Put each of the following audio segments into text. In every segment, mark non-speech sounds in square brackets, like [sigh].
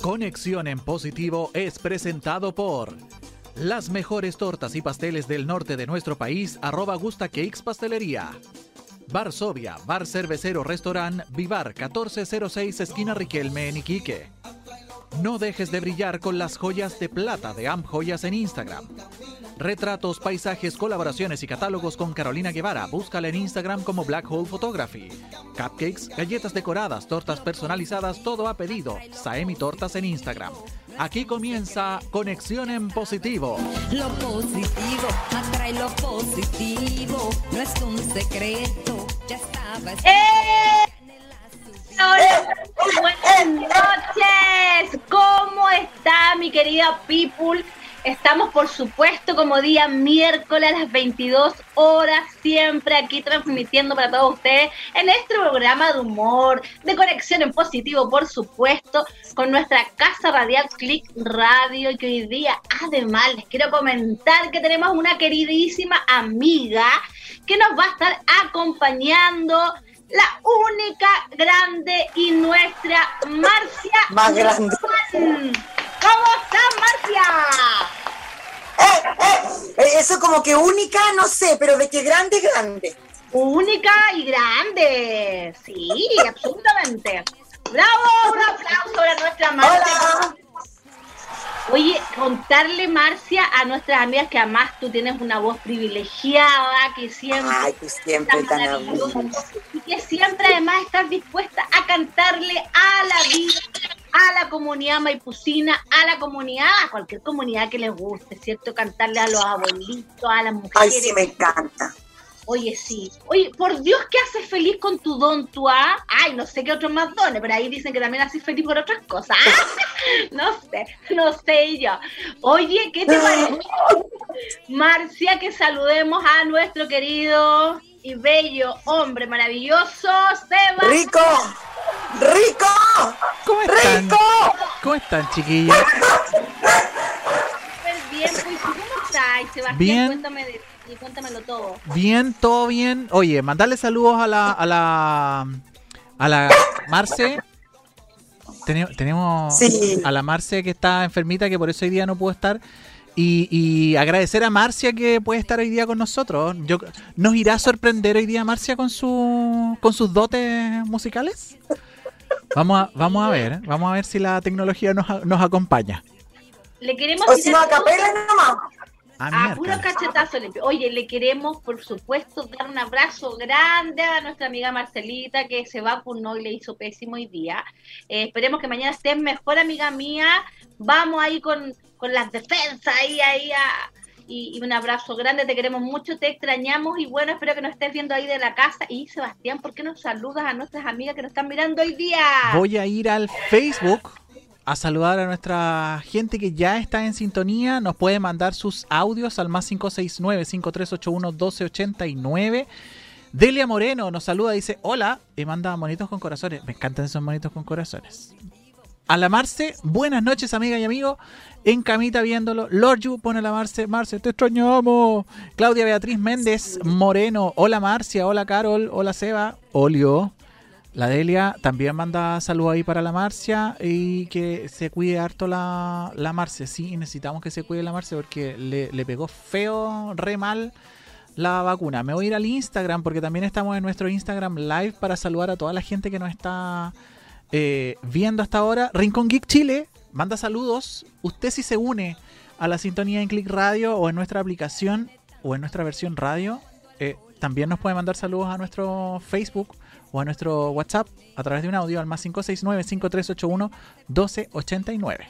Conexión en Positivo es presentado por las mejores tortas y pasteles del norte de nuestro país, arroba Gusta Cakes Pastelería. Varsovia, Bar Cervecero Restaurant, Vivar 1406 Esquina Riquelme en Iquique. No dejes de brillar con las joyas de plata de Am Joyas en Instagram. Retratos, paisajes, colaboraciones y catálogos con Carolina Guevara. Búscala en Instagram como Black Hole Photography. Cupcakes, galletas decoradas, tortas personalizadas, todo a pedido. Saemi Tortas en Instagram. Aquí comienza Conexión en Positivo. Lo positivo atrae lo positivo, no es un secreto, ya estaba. ¡Eh! Hola, buenas noches. ¿Cómo está mi querida people? Estamos, por supuesto, como día miércoles a las 22 horas, siempre aquí transmitiendo para todos ustedes en este programa de humor, de conexión en positivo, por supuesto, con nuestra casa radial Click Radio. Y que hoy día, además, les quiero comentar que tenemos una queridísima amiga que nos va a estar acompañando la única grande y nuestra Marcia. Más grande. ¿Cómo estás, Marcia? Eh, eh, eso como que única, no sé, pero de que grande, grande. Única y grande. Sí, absolutamente. ¡Bravo! Un aplauso para nuestra Marcia. Hola. Oye, contarle, Marcia, a nuestras amigas que además tú tienes una voz privilegiada, que siempre Ay, tú siempre tan y que siempre además estás dispuesta a cantarle a la vida, a la comunidad maipucina, a la comunidad, a cualquier comunidad que les guste, ¿cierto? Cantarle a los abuelitos, a las mujeres. Ay, sí, me encanta. Oye, sí. Oye, por Dios, ¿qué haces feliz con tu don, tu A? Ay, no sé qué otros más dones, pero ahí dicen que también haces feliz por otras cosas. [laughs] no sé, no sé yo. Oye, ¿qué te parece? [laughs] Marcia, que saludemos a nuestro querido y bello hombre maravilloso, Seba. ¡Rico! ¡Rico! ¿Cómo están? ¡Rico! ¿Cómo están, chiquillos? Súper bien, pues, ¿cómo estás, Sebastián? Bien. Cuéntame de ti, cuéntamelo todo. Bien, todo bien. Oye, mandarle saludos a la a la a la Marce. Tenemos, tenemos Sí. a la Marce que está enfermita, que por eso hoy día no pudo estar. Y, y agradecer a Marcia que puede estar hoy día con nosotros. Yo, ¿Nos irá a sorprender hoy día Marcia con su con sus dotes musicales? Vamos a, vamos a ver, vamos a ver si la tecnología nos, nos acompaña. Le queremos O si no, a capela nomás. Ah, A puro cachetazo limpio. Oye, le queremos, por supuesto, dar un abrazo grande a nuestra amiga Marcelita, que se vacunó y le hizo pésimo hoy día. Eh, esperemos que mañana estés mejor, amiga mía. Vamos ahí con, con las defensas, ahí, ahí, a- y, y un abrazo grande. Te queremos mucho, te extrañamos y bueno, espero que nos estés viendo ahí de la casa. Y Sebastián, ¿por qué no saludas a nuestras amigas que nos están mirando hoy día? Voy a ir al Facebook a saludar a nuestra gente que ya está en sintonía. Nos puede mandar sus audios al más 569-5381-1289. Delia Moreno nos saluda, dice hola y manda monitos con corazones. Me encantan esos monitos con corazones. A la Marce, buenas noches amiga y amigo. En camita viéndolo. Lord Yu pone a la Marce. Marce, te extrañamos. Claudia Beatriz Méndez Moreno. Hola Marcia, hola Carol, hola Seba. Olio. La Delia también manda saludos ahí para la Marcia y que se cuide harto la, la Marcia. Sí, necesitamos que se cuide la Marcia porque le, le pegó feo, re mal la vacuna. Me voy a ir al Instagram porque también estamos en nuestro Instagram Live para saludar a toda la gente que nos está eh, viendo hasta ahora. Rincón Geek Chile manda saludos. Usted si se une a la sintonía en Click Radio o en nuestra aplicación o en nuestra versión radio, eh, también nos puede mandar saludos a nuestro Facebook o a nuestro WhatsApp a través de un audio al más 569-5381-1289.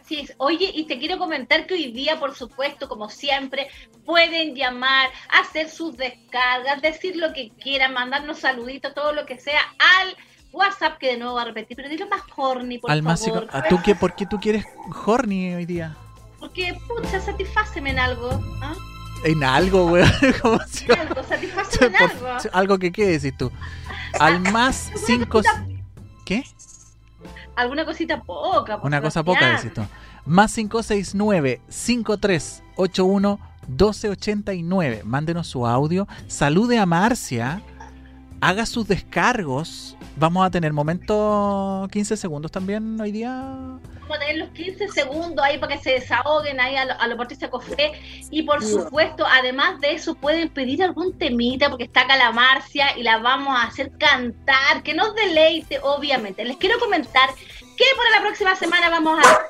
Así es. Oye, y te quiero comentar que hoy día, por supuesto, como siempre, pueden llamar, hacer sus descargas, decir lo que quieran, mandarnos saluditos, todo lo que sea al WhatsApp, que de nuevo va a repetir, pero dilo más horny, por Al más favor. cinco- ¿a tú qué, ¿Por qué tú quieres horny hoy día? Porque, pucha, satisfáceme en algo. ¿ah? En algo, weón. [laughs] Como si- Algo, satisfáceme en algo. algo que qué decís tú. Al más 5... ¿Qué? Alguna cosita poca. Una cosa poca, decís tú. Más 569-5381-1289. Mándenos su audio. Salude a Marcia haga sus descargos. Vamos a tener momento 15 segundos también hoy día. Vamos a tener los 15 segundos ahí para que se desahoguen ahí a, lo- a los Patricia Cofé. Y por supuesto, además de eso, pueden pedir algún temita porque está acá la Marcia y la vamos a hacer cantar, que nos deleite, obviamente. Les quiero comentar que para la próxima semana vamos a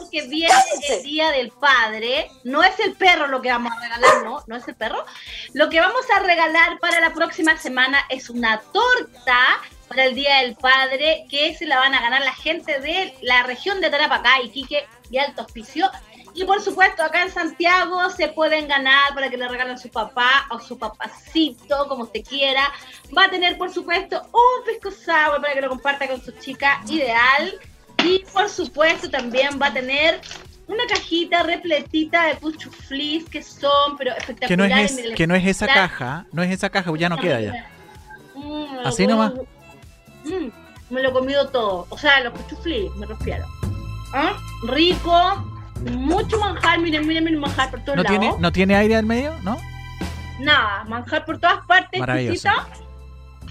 porque viene el Día del Padre. No es el perro lo que vamos a regalar, no, no es el perro. Lo que vamos a regalar para la próxima semana es una torta para el Día del Padre que se la van a ganar la gente de la región de Tarapacá, Iquique y Alto Hospicio. Y por supuesto, acá en Santiago se pueden ganar para que le regalen a su papá o su papacito, como usted quiera. Va a tener, por supuesto, un pisco sour para que lo comparta con su chica ideal. Y por supuesto, también va a tener una cajita repletita de cuchuflis que son, pero espectaculares. Que no es, que no es esa caja, no es esa caja, ya no queda ya. Mm, Así nomás. Mm, me lo he comido todo. O sea, los cuchuflis, me refiero. ¿Ah? Rico, mucho manjar. Miren, miren, miren, manjar por todos ¿No lados. tiene, ¿No tiene aire al medio? ¿No? Nada, manjar por todas partes.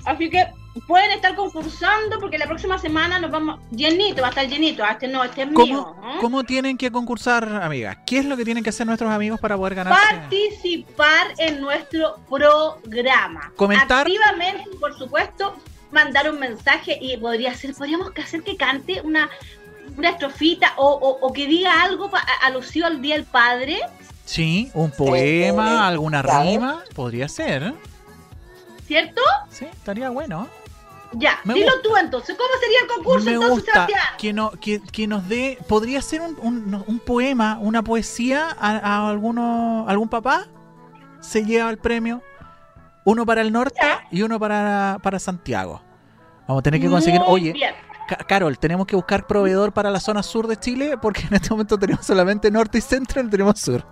Así que pueden estar concursando porque la próxima semana nos vamos. Llenito, va a estar llenito. Ah, Este no, este es mío. ¿Cómo. ¿Cómo tienen que concursar, amigas? ¿Qué es lo que tienen que hacer nuestros amigos para poder ganarse? participar en nuestro programa. Comentar. Activamente, por supuesto, mandar un mensaje y podría ser, podríamos hacer que cante una, una estrofita o, o- o que diga algo pa- alusivo al Día del Padre. Sí, un poema, Eh, alguna rima, podría ser. ¿Cierto? Sí, estaría bueno. Ya, Me dilo gusta. tú entonces. ¿Cómo sería el concurso Me entonces, gusta Sebastián? que, no, que, que nos dé, podría ser un, un- un poema, una poesía a, a alguno, algún papá, se lleva el premio, uno para el norte Ya. y uno para, para Santiago. Vamos a tener que conseguir, Muy oye, bien. Ca- Carol, tenemos que buscar proveedor para la zona sur de Chile porque en este momento tenemos solamente norte y centro y no tenemos sur.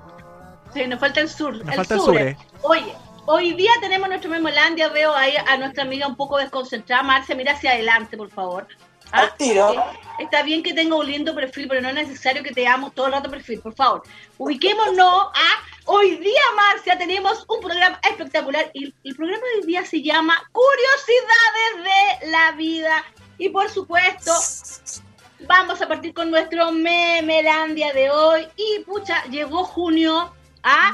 Sí, nos falta el sur. Nos el falta el sur. sur, eh. Oye, hoy día tenemos nuestro Memolandia. Veo ahí a nuestra amiga un poco desconcentrada. Marcia, mira hacia adelante, por favor. ¿Ah? Al tiro. Eh, Está bien que tenga un lindo perfil, pero no es necesario que te damos todo el rato perfil, por favor. Ubiquémonos a hoy día, Marcia, tenemos un programa espectacular y el programa de hoy día se llama Curiosidades de la Vida. Y por supuesto, vamos a partir con nuestro Memelandia de hoy. Y pucha, llegó junio a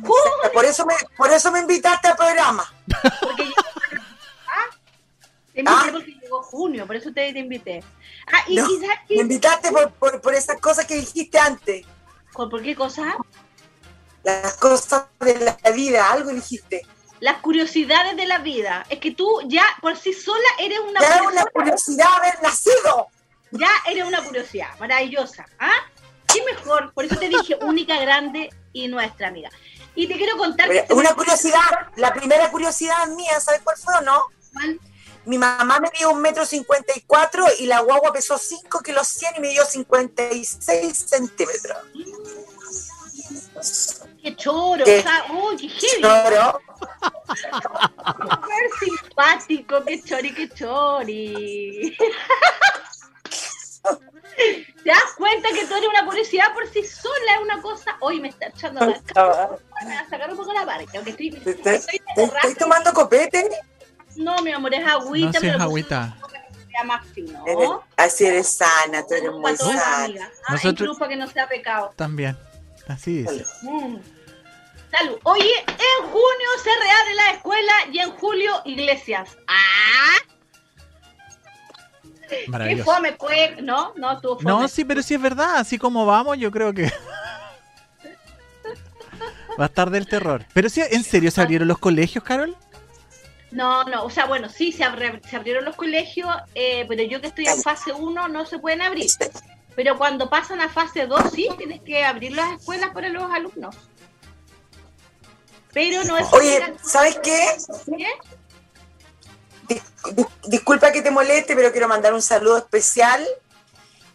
junio. Por eso me, por eso me invitaste al programa. Porque llegó- [laughs] ¿Ah? Te invité Ah. porque llegó junio, por eso te, te invité. Ah, y No, quizás Me invitaste por, por, por esas cosas que dijiste antes. ¿Con por qué cosa? Las cosas de la vida, algo dijiste. Las curiosidades de la vida. Es que tú ya por sí sola eres una Ya era curiosidad. una curiosidad haber nacido. Ya eres una curiosidad, maravillosa. ¿Ah? ¿Qué mejor? Por eso te dije [laughs] única, grande y nuestra amiga. Y te quiero contar que este Una curiosidad, la primera curiosidad mía, ¿sabes cuál fue o no? ¿Cuál? Mi mamá me dio un metro cincuenta y cuatro y la guagua pesó 5 kilos 100 y me dio 56 centímetros. Qué choro, ¿Qué? o sea, uy, qué heavy, Choro. súper simpático, qué chori, qué chori. ¿Te das cuenta que tú eres una curiosidad por sí sola? Es una cosa. Hoy me está echando la [laughs] cara. Me va a sacar un poco la barca, aunque estoy, ¿Estoy, estoy raza. tomando copete? No, mi amor, es agüita, No, si es pero agüita. para sea más fino. Eres- así eres sana, tú eres Para muy sana. ¿ah? Nosotros- Incluso para que no sea pecado. También. Así. Mm. Salud. Oye, en junio se reabre la escuela y en julio iglesias. ¡Ah! ¡Qué Maravilloso. fome, pues! No, no, tú fome. No, sí, pero sí es verdad. Así como vamos, yo creo que. [laughs] Va a estar del terror. Pero sí, ¿en serio se abrieron los colegios, Carol? No, no, o sea, bueno, sí, se, abri- se abrieron los colegios, eh, pero yo que estoy en fase 1 no se pueden abrir. Pero cuando pasan a fase 2, sí, tienes que abrir las escuelas para los alumnos. Pero no es... Oye. ¿sabes qué? ¿Qué? Dis- dis- disculpa que te moleste, pero quiero mandar un saludo especial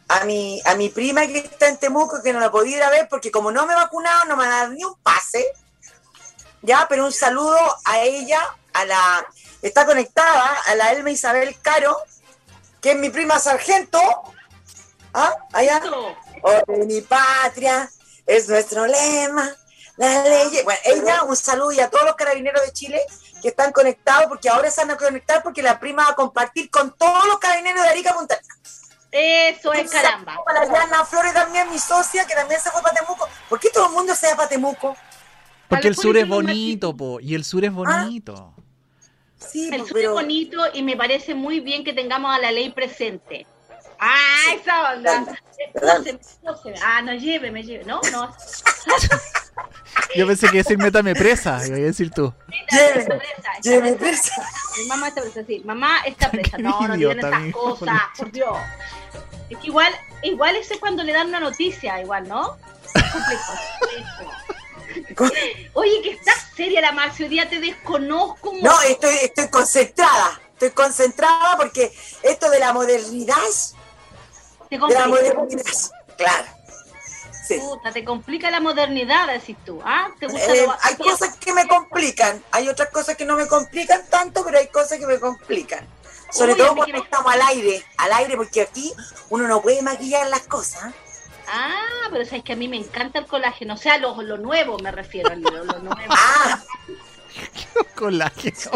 a mi, a mi prima que está en Temuco, que no la podía ir a ver porque como no me he vacunado no me a dar ni un pase. Ya, pero un saludo a ella, a la... Está conectada a la Elma Isabel Caro, que es mi prima sargento. ¿Ah? Allá. Eso. Oh, mi patria es nuestro lema. La ley. Bueno, ella, un saludo y a todos los carabineros de Chile que están conectados porque ahora se van a conectar porque la prima va a compartir con todos los carabineros de Arica Punta. Eso es caramba. Para Diana Flores también, mi socia, que también se fue para Temuco. ¿Por qué todo el mundo se va para Temuco? Porque el sur es bonito, po. Y el sur es bonito. Sí, El pues, sur es bonito y me parece muy bien que tengamos a la ley presente. Ah, esa onda. Perdón. Ah, no lleve, me lleve. No, no. Yo pensé que decir métame presa, iba a decir tú. Está presa, lleve presa. Mi mamá está presa, sí. Mamá está presa. No, no digan esas cosas, por Dios. Es que igual, igual ese es cuando le dan una noticia, igual, ¿no? Es [laughs] complejo. Oye, que estás seria la Marcia, hoy día te desconozco. No, estoy, estoy concentrada. Estoy concentrada porque esto de la modernidad, te de la complica, modernidad, claro. Sí. puta, te complica la modernidad, decís tú. ¿Ah? ¿Te gusta Eh, lo hay cosas que me complican, hay otras cosas que no me complican tanto, pero hay cosas que me complican. Sobre Uy, todo cuando me- estamos al aire, al aire, porque aquí uno no puede maquillar las cosas. Ah, pero sabes que a mí me encanta el colágeno, o sea, lo, lo nuevo me refiero, lo, lo nuevo. [laughs] Ah, Colágeno,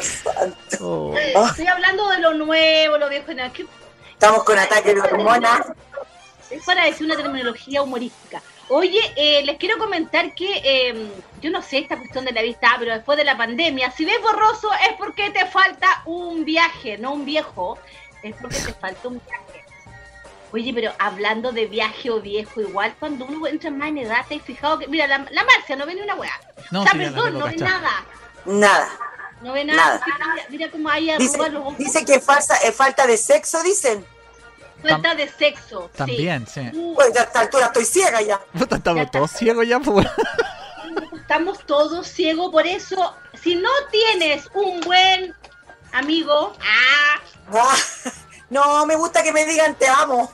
santo. Oh. Estoy hablando de lo nuevo, lo viejo. ¿qué- estamos con ataque de hormonas. Es para decir una terminología humorística. Oye, eh, les quiero comentar que eh, yo no sé esta cuestión de la vista, pero después de la pandemia, si ves borroso es porque te falta un viaje, no un viejo, es porque te falta un viaje. Oye, pero hablando de viaje o viejo, igual cuando uno entra más en edad, te has fijado que, mira, la, la Marcia no ve ni una weá. No, o sea, sí, perdón, no ve nada. Nada. No ve nada. Mira, mira cómo hay Dice, arrugas los ojos. dice que es falsa, es falta de sexo, dicen. Falta de sexo. También, sí. Uh, Pues a esta altura estoy ciega ya. [laughs] Estamos todos ciegos ya, pues. [laughs] estamos todos ciegos, por eso, si no tienes un buen amigo, ah, Ah, [laughs] no, me gusta que me digan te amo.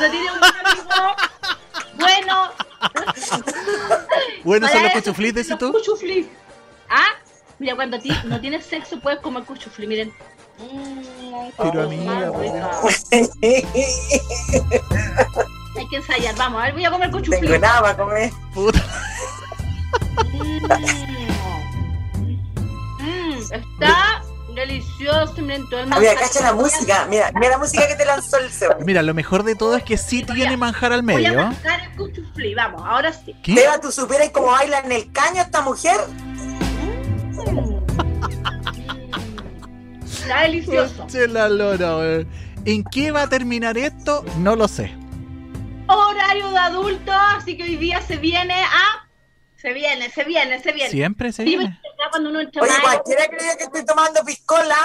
no tienes un buen amigo, bueno, Bueno, son los cuchuflis, dices tú. cuchuflis. Ah, mira, cuando ti no tienes sexo puedes comer cuchufli, miren. Mm, Pero oh, amiga, rica. Hay que ensayar, vamos, a ver, voy a comer cuchufli. Tengo nada para comer. Puta. Mm. Mm, está delicioso, miren todo el Ah, mira, manjar. cacha la música. Mira, mira la música que te lanzó el Seba. Mira, lo mejor de todo es que sí tiene manjar al Voy a medio. mascar el cuchufli, vamos, ahora sí. ¿Qué? Seba, ¿tú supieras cómo baila en el caño esta mujer? Está delicioso. Che, la lora, weón. ¿En qué va a terminar esto? No lo sé. Horario de adulto, así que hoy día se viene a. Se viene, se viene, se viene. Siempre se viene. cuando uno entra Oye, cualquiera creía que estoy tomando piscola.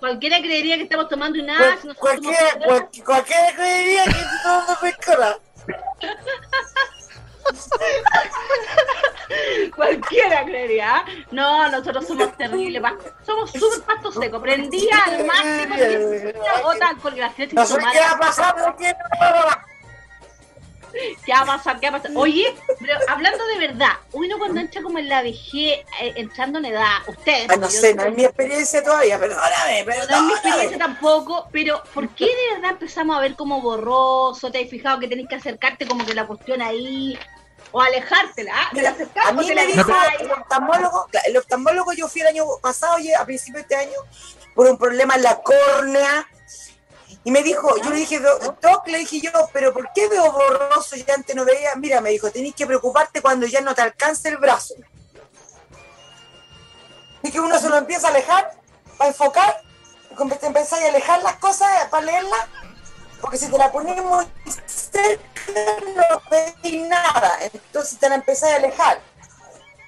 cualquiera creería que estamos tomando nada. Cual- si cualquiera, cual- cualquiera creería que estoy tomando piscola. [laughs] [laughs] Cualquiera creería. ¿ah? No, nosotros somos terribles. Somos súper pasto seco. Prendía al máximo. Gracias. No sé qué va a pasar, ¿Qué va a pasar? ¿Qué va a pasar? Oye, pero hablando de verdad, uno cuando entra como en la vejez, eh, entrando en edad, ustedes. Ah, no yo- sé, no es mi experiencia todavía, perdóname, No es mi experiencia perdóname. tampoco, pero ¿por qué de verdad empezamos a ver como borroso? ¿Te has fijado que tenés que acercarte como que la cuestión ahí? O alejártela, ¿ah? A mí me dijo el oftalmólogo, el oftalmólogo yo fui el año pasado, oye, a principios de este año, por un problema en la córnea. Y me dijo, yo le dije, "Doc, le dije yo, pero ¿por qué veo borroso? Ya antes no veía. Mira, me dijo, tenés que preocuparte cuando ya no te alcance el brazo. Y que uno se lo empieza a alejar, a enfocar, y te empezáis a alejar las cosas para leerlas, porque si te la pones muy cerca no veis nada, entonces te la empezáis a alejar.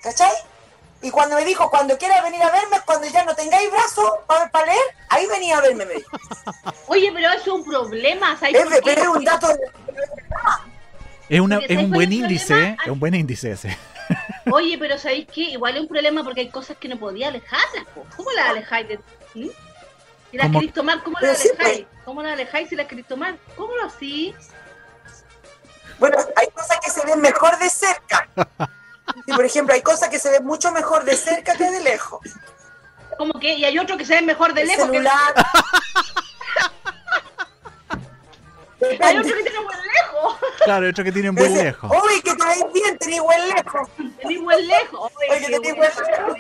¿Cachai? Y cuando me dijo, cuando quieras venir a verme, cuando ya no tengáis brazos para, para leer, ahí venía a verme, me dijo. [laughs] Oye, pero eso es un problema, ¿sabes Es, qué? es un dato de... Es, una, es un ¿sabes buen índice, problema? ¿eh? Es un buen índice ese. [laughs] Oye, pero ¿sabéis qué? Igual es un problema porque hay cosas que no podía alejarlas. ¿Cómo las alejáis? De... ¿Mm? Si las ¿Cómo? queréis tomar, ¿cómo Pero las alejáis? ¿Cómo las alejáis si las queréis tomar? ¿Cómo lo así? Bueno, hay cosas que se ven mejor de cerca. Y por ejemplo, hay cosas que se ven mucho mejor de cerca que de lejos. ¿Cómo que? Y hay otro que se ve mejor de El lejos. que- celular. Hay otro que tiene buen lejos. Claro, otro que tiene un buen lejos. Uy, que te veis bien, tenés buen lejos. Tení buen lejos. Oye, Oye, tení buena buen palabra.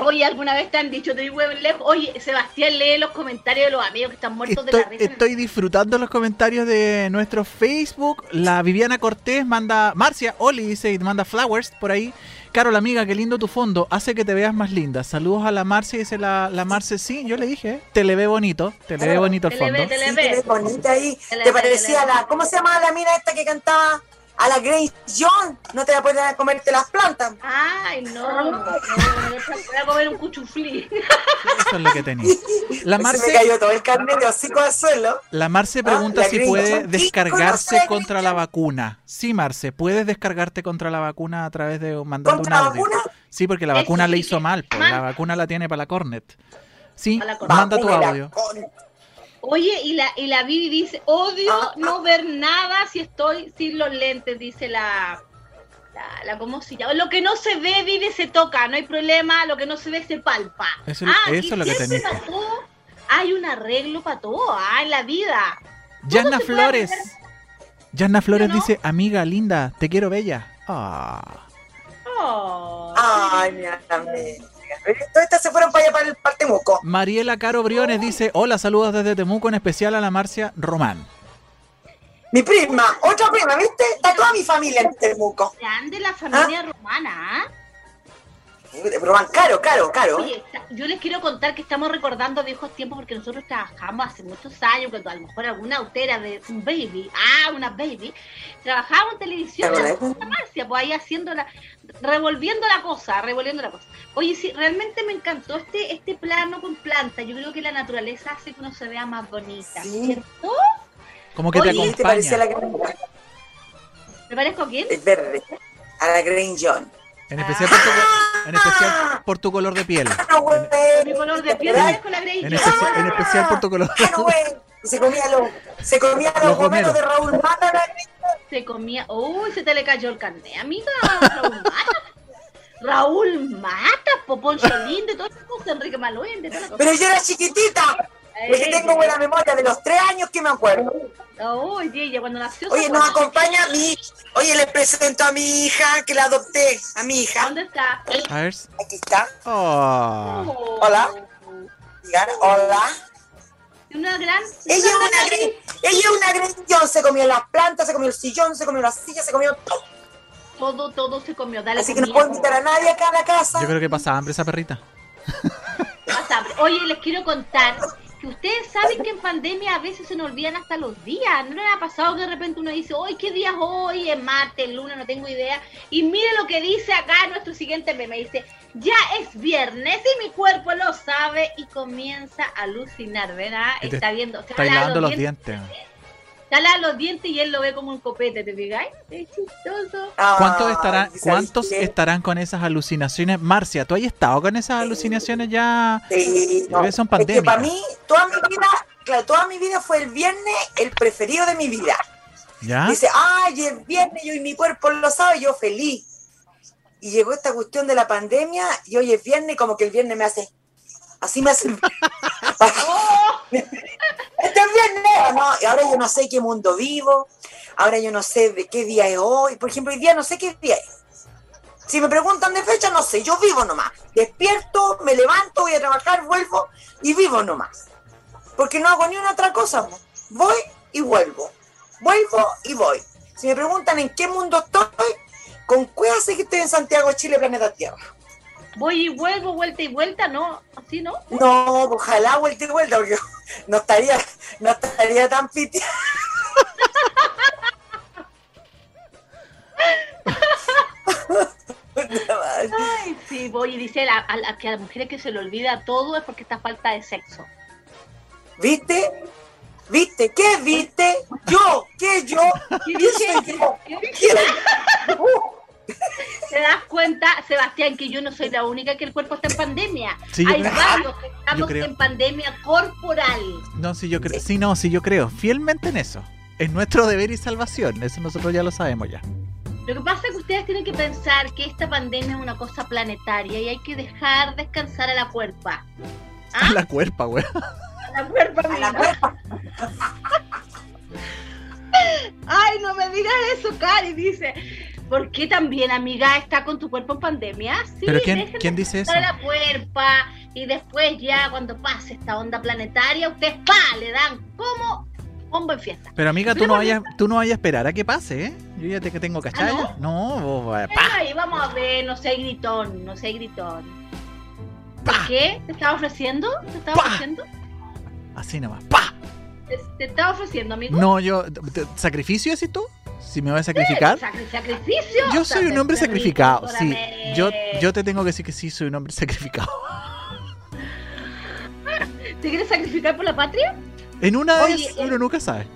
Oye, ¿alguna vez te han dicho tení buen lejos? Oye, Sebastián lee los comentarios de los amigos que están muertos de la risa. estoy disfrutando los comentarios de nuestro Facebook. La Viviana Cortés manda. Marcia, Oli dice y manda flowers por ahí. Carol, amiga, qué lindo tu fondo. Hace que te veas más linda. Saludos a la Marcia, dice la, la Marcia. Sí, yo le dije, ¿eh? te le ve bonito. Te le ve bonito el Te le ve, fondo. te le Sí, ve. te bonita ahí. Te Te parecía te la. ¿Cómo se llama la mina esta que cantaba? A la Grace John. No te la puedes comerte las plantas. Ay, no, no, no, no, voy a comer un cuchuflí. Eso es lo que tenía. La Se me Marce, cayó todo el carnet de hocico al suelo. la Marce pregunta Ah, la si puede John. descargarse ¿Conoce contra la vacuna. Sí, Marce, puedes descargarte contra la vacuna a través de mandando un ¿Contra la audio. vacuna? Sí, porque la vacuna le hizo mal. pues, La vacuna la tiene para la Cornet. Sí, Para la Cornet. manda tu audio. Oye, y la, y la Vivi dice, odio Ah, no ver nada si estoy sin los lentes, dice la... La, la ¿Cómo se llama? Lo que no se ve, Vivi, se toca, no hay problema, lo que no se ve, se palpa. Eso- ah, es lo que siempre tenés. todo Hay un arreglo para todo, ah, en la vida. Yanna Flores. Yanna Flores no? dice, amiga linda, te quiero bella. Ah. Oh. Ay, mi amiga. Todas estas se fueron para allá, para el para Temuco. Mariela Caro Briones dice, hola, saludos desde Temuco, en especial a la Marcia Román. Mi prima, otra prima, ¿viste? Está toda mi familia en Temuco. Grande la familia romana, ¿ah? Pero van caro, caro, caro. Oye, yo les quiero contar que estamos recordando viejos tiempos porque nosotros trabajamos hace muchos años, cuando a lo mejor alguna autera de un baby, ah, una baby, trabajábamos en televisión, ¿Te en farmacia, pues ahí haciendo la, revolviendo la cosa, revolviendo la cosa. Oye, sí, realmente me encantó este, este plano con planta. Yo creo que la naturaleza hace que uno se vea más bonita, Sí. ¿cierto? Como que te Oye, ¿Te acompaña. la ¿Me parezco a quién? Es verde. A la Green John. En especial, por tu, en especial por tu color de piel. Ah, güey. Mi color de piel Sí. parezco la Grey En, en especial por tu color. Ah, se comía los, se comía los, Los gomeros gomeros. de Raúl Mata, la Green John. Se comía. Uy, se te le cayó el carnet, amiga. Raúl [laughs] Mata. Raúl Mata, Poponcho Lindo, y todas esas cosas, Enrique Maluende, todas las cosas. Pero yo era chiquitita. Porque tengo buena memoria de los tres años que me acuerdo. Uy, ella cuando nació. Oye, nos acompaña mi. Oye, les presento a mi hija, que la adopté. A mi hija. ¿Dónde está? A ver. Aquí está. Oh. Hola. Digan, hola. Una gran. Ella es una Green, ella es una. Se comió las plantas, se comió el sillón, se comió las sillas, se comió todo. Todo, todo se comió. Dale Así que no puedo invitar a nadie acá a la casa. Yo creo que pasa hambre esa perrita. Pasa hambre. Oye, les quiero contar que ustedes saben que en pandemia a veces se nos olvidan hasta los días. ¿No les ha pasado que de repente uno dice, hoy qué día es hoy? Es martes, lunes, no tengo idea. Y mire lo que dice acá nuestro siguiente meme. Dice, ya es viernes y mi cuerpo lo sabe y comienza a alucinar, ¿verdad? Y te Está viendo. Está lava lavando los dientes, dientes. se lava los dientes y él lo ve como un copete, ¿te fijáis? Es chistoso. ¿Cuántos Ay, estarán, ¿sabes ¿cuántos estarán con esas alucinaciones? Marcia, ¿tú has estado con esas alucinaciones ya? Sí, no. Porque son Es que pandémicas. para mí, toda mi vida, claro, toda mi vida fue el viernes el preferido de mi vida. ¿Ya? Dice, ay, es viernes, yo y mi cuerpo lo sabe, yo feliz. Y llegó esta cuestión de la pandemia y hoy es viernes y como que el viernes me hace, así me hace. [laughs] este es viernes, ¿no? Y ahora yo no sé qué mundo vivo, ahora yo no sé de qué día es hoy. Por ejemplo, hoy día no sé qué día es. Si me preguntan de fecha, no sé, yo vivo nomás. Despierto, me levanto, voy a trabajar, vuelvo y vivo nomás. Porque no hago ni una otra cosa. Voy y vuelvo. Vuelvo y voy. Si me preguntan en qué mundo estoy, con cuál estoy en Santiago, Chile, planeta Tierra. Voy y vuelvo, vuelta y vuelta, ¿no? ¿Así no? No, ojalá vuelta y vuelta, porque [laughs] no estaría, no estaría tan piti. [laughs] Ay, sí, voy y dice a, a- a que a las mujeres que se le olvida todo es porque está falta de sexo. ¿Viste? ¿Viste? ¿Qué viste? Yo, ¿qué yo? ¿Qué yo? ¿Qué dije? [laughs] ¿Quién? ¿Te das cuenta, Sebastián, que yo no soy la única que el cuerpo está en pandemia? Sí, Hay creo- varios que estamos creo. en pandemia corporal. No, sí, yo creo. Sí, no, sí, yo creo. Fielmente en eso. Es nuestro deber y salvación. Eso nosotros ya lo sabemos ya. Lo que pasa es que ustedes tienen que pensar que esta pandemia es una cosa planetaria y hay que dejar descansar a la cuerpa. A ¿Ah? la cuerpa, güey. A la cuerpa, A la mira. cuerpa. [laughs] Ay, no me digas eso, Cari, dice. ¿Por qué también, amiga, está con tu cuerpo en pandemia? Sí, ¿Pero quién, dice eso? la puerpa y después ya cuando pase esta onda planetaria, ustedes pa, le dan como bombo en fiesta. Pero amiga, tú Pero no vayas, tú no vayas a esperar a que pase, ¿eh? Yo ya te que tengo cachaya. ¿Ah, no, vos, pa, ahí vamos a ver, no sé gritón, no sé gritón. pa, ¿Qué? ¿Te estaba ofreciendo? ¿Te estaba Pa. ofreciendo? así nomás, pa. ¿Te, te estaba ofreciendo, amigo? No, yo, te- ¿sacrificio decís tú? Si me vas a sacrificar. Sacri- ¿Sacrificio? Yo soy un hombre sacrificado, sí. Yo, yo te tengo que decir que sí, soy un hombre [laughs] sacrificado. [laughs] ¿Te quieres sacrificar por la patria? En una Oye, vez uno nunca sabe.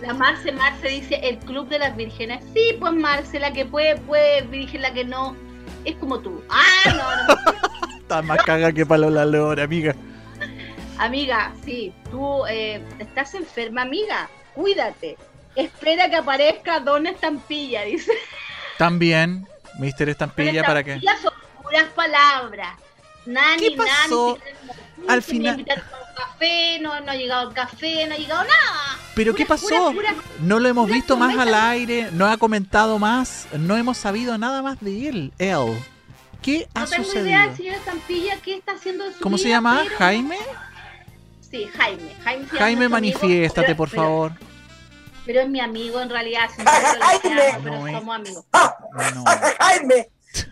La Marce Marce dice el club de las vírgenes. Sí, pues Marce, la que puede, puede, virgen, la que no. Es como tú. Ah, no, no. [laughs] Está más caga que palo la lora, amiga. Amiga, sí, tú eh, estás enferma, amiga. Cuídate. Espera que aparezca Don Estampilla, dice. También, Mister Estampilla, para. Estampilla son puras palabras. Nani, ¿Qué pasó? Nani, Al final- café, no, no ha llegado el café, no ha llegado nada. ¿Pero qué pasó? pura- pura- No lo hemos visto más al aire, no ha comentado más, no hemos sabido nada más de él. Él. ¿Qué ha No tengo sucedido? idea del señor Estampilla qué está haciendo de su ¿Cómo se llama? pero- ¿Jaime? Sí, Jaime. Jaime, Jaime, amigo, manifiéstate, por pero- favor. Pero es mi amigo en realidad. Jaime. pero No, somos amigos. No. Jaime, [laughs]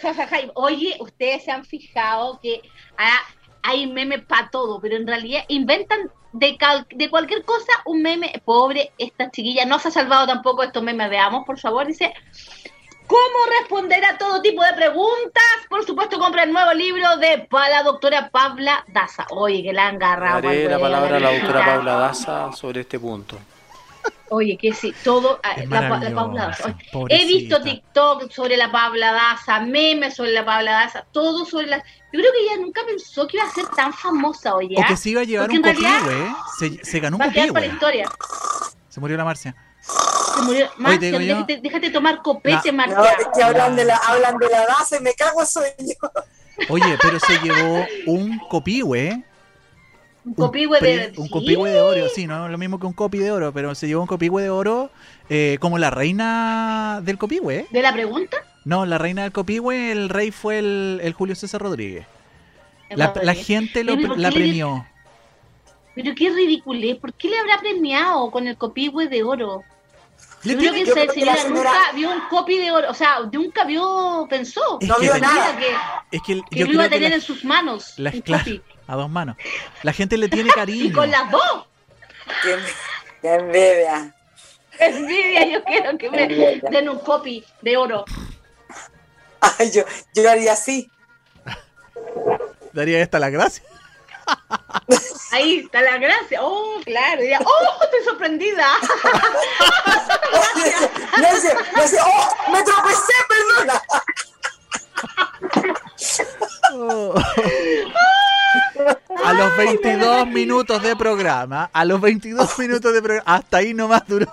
Ja, ja, Jaime. Oye, ustedes se han fijado que ah, hay memes para todo, pero en realidad inventan de, cal- de cualquier cosa un meme. Pobre, esta chiquilla no se ha salvado tampoco estos memes. Veamos, por favor. Dice. ¿Cómo responder a todo tipo de preguntas? Por supuesto, compra el nuevo libro de pa- la doctora Pabla Daza. Oye, que la han agarrado. Daré la pa'l palabra a la doctora la- Paula Daza sobre este punto. Oye, que sí, todo. ah, Es la, la Paula Daza. Oye, He visto TikTok sobre la Pabla Daza, memes sobre la Pabla Daza, todo sobre la. Yo creo que ella nunca pensó que iba a ser tan famosa, oye. O ¿ah? que se iba a llevar Porque un copihue, ¿eh? Se, se ganó un copihue. historia. Se murió la Marcia. Se murió. Marcia, digo yo- déjate, déjate tomar copete, La- Marcia. no, es que hablan de la, hablan de la y me cago en sueño. Oye, pero se llevó un copihue, un copihue de. un sí, copihue de oro, sí, no es lo mismo que un copi de oro, pero se llevó un copihue de oro eh, como la reina del copihue. ¿De la pregunta? No, la reina del copihue, el rey fue el, el Julio César Rodríguez. La, gente lo, Pero ¿por la le- premió. Pero qué ridiculez. ¿Por qué le habrá premiado con el copihue de oro? Yo creo que yo creo que la nunca vio un copy de oro. O sea, nunca vio, pensó. Es No que vio nada. Que, Es que que yo lo iba a que tener la- en sus manos. la- un claro, copy. a dos manos. La gente le tiene [laughs] Y cariño. con las dos. Que envidia. [laughs] Envidia, yo quiero que me den un copy de oro. Ay, yo, yo haría así. Daría esta la gracia. [laughs] Ahí está la gracia. Oh, claro. Diría, oh, estoy sorprendida. [laughs] No no ¡oh! ¡Me tropecé, perdona! A los 22 minutos de programa, a los 22 minutos de programa, hasta ahí nomás duró.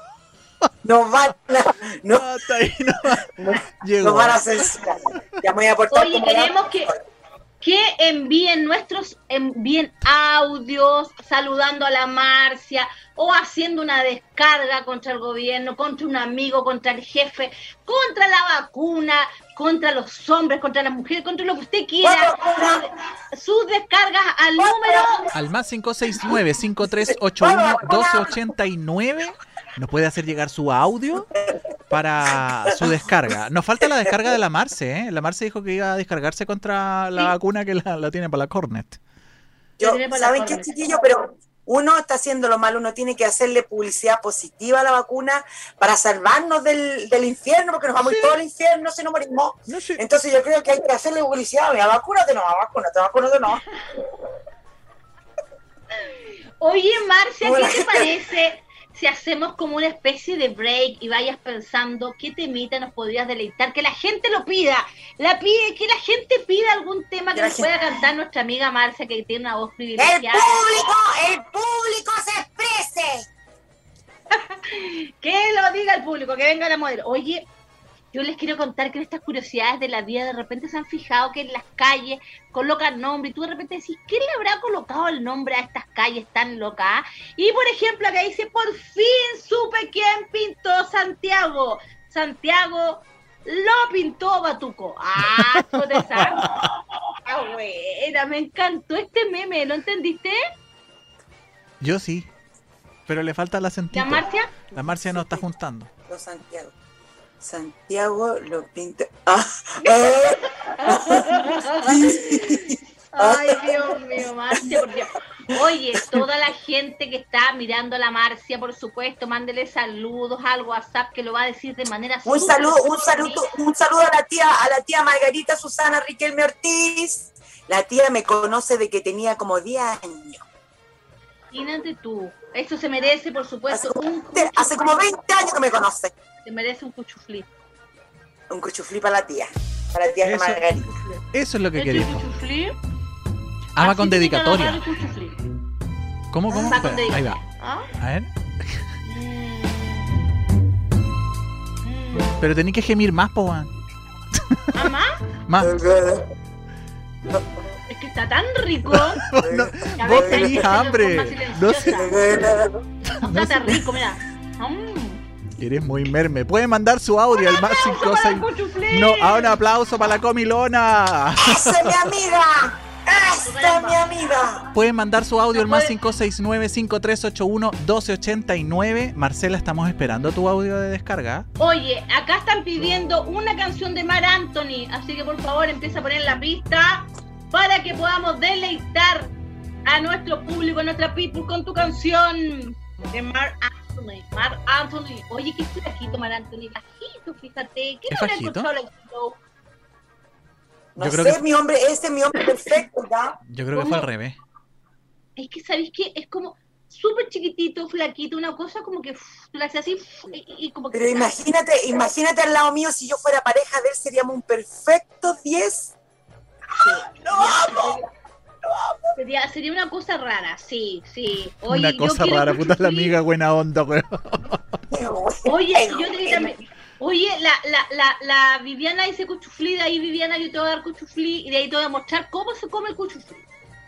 Nos van a, no, Hasta ahí nomás nos llegó. van a censurar. Ya me voy a portar Oye, como la- queremos que, que envíen nuestros, envíen audios saludando a la Marcia o haciendo una descarga contra el gobierno, contra un amigo, contra el jefe, contra la vacuna, contra los hombres, contra las mujeres, contra lo que usted quiera. Sus descargas al número Al más 569-5381-1289 nos puede hacer llegar su audio para su descarga. Nos falta la descarga de la Marce, ¿eh? La Marce dijo que iba a descargarse contra la Sí. vacuna que la, la tiene para la Cornet. Yo, ¿Saben qué, chiquillo? Pero uno está haciendo lo mal, uno tiene que hacerle publicidad positiva a la vacuna para salvarnos del, del infierno, porque nos vamos a ir todos al infierno si no morimos. No. Entonces yo creo que hay que hacerle publicidad. Mira, vacúnate, no, vacúnate, vacúnate, no. Oye, Marcia. ¿qué te parece si hacemos como una especie de break y vayas pensando qué temita nos podrías deleitar? Que la gente lo pida, la pide, que la gente pida algún tema que nos pueda cantar nuestra amiga Marcia, que tiene una voz ¡El privilegiada. público! ¡El público se exprese! [laughs] Que lo diga el público, que venga la modelo. Oye, Yo les quiero contar que en estas curiosidades de la vida de repente se han fijado que en las calles colocan nombre y tú de repente decís, ¿quién le habrá colocado el nombre a estas calles tan locas? Y por ejemplo acá dice, por fin supe quién pintó Santiago. Santiago lo pintó Batuco. Ah, de [laughs] Ah, buena, me encantó este meme, ¿lo entendiste? Yo sí. Pero le falta el acentito. ¿La Marcia? La Marcia no está juntando. Los Santiago. Santiago lo pinta. [laughs] Ah, ah. Ay, Dios mío, Marcia, por Dios. Oye, toda la gente que está mirando a la Marcia, por supuesto, mándele saludos al WhatsApp que lo va a decir de manera Un saludo, un saludo, un saludo a la tía, a la tía Margarita Susana Riquelme Ortiz. La tía me conoce de que tenía como 10 años. Imagínate tú. Eso se merece, por Hace supuesto, un hace como 20 años que me conoce. se merece un cuchuflí. Un cuchuflí para la tía. Para la tía Eso. Margarita. Eso es lo que Este queríamos. cuchuflí, Ah, va así con dedicatoria. ¿Cómo, cómo? Va con Espera, Ahí va. ¿Ah? A ver. Mm. Pero tenés que gemir más, po. ¿Ah, más? [laughs] Más. Que está tan rico. [laughs] No, que a vos tenés hambre. No sé. no Está sé. rico, mira. Mm. Eres muy merme. Puede mandar su audio al más Aplauso para el 56. cuchuflí. No, a un aplauso para la comilona. ¡Esa es mi amiga! ¡Esta es mi amiga! Pueden mandar su audio al más puede- 569-5381-1289. Marcela, estamos esperando tu audio de descarga. Oye, acá están pidiendo una canción de Mar Anthony, así que por favor empieza a poner la pista para que podamos deleitar a nuestro público, a nuestra people con tu canción de Mar Anthony. Mar Anthony. Oye, qué flaquito Mar Anthony, bajito, fíjate. ¿Qué ¿Es no le flow? No Yo creo sé, que- mi hombre, este es mi hombre perfecto, ¿ya? Yo creo que fue al revés. Es que, ¿sabéis qué? Es como súper chiquitito, flaquito, una cosa como que tú la haces así y, y como que... Pero imagínate, imagínate al lado mío, si yo fuera pareja de él, seríamos un perfecto 10. Sería, sería una cosa rara, sí, sí. Oye, Una cosa rara, puta la amiga, buena onda, weón. Oye, yo te también. Oye, la, la, la, la Viviana dice cuchuflí, de ahí Viviana yo te voy a dar cuchuflí y de ahí te voy a mostrar cómo se come el cuchuflí.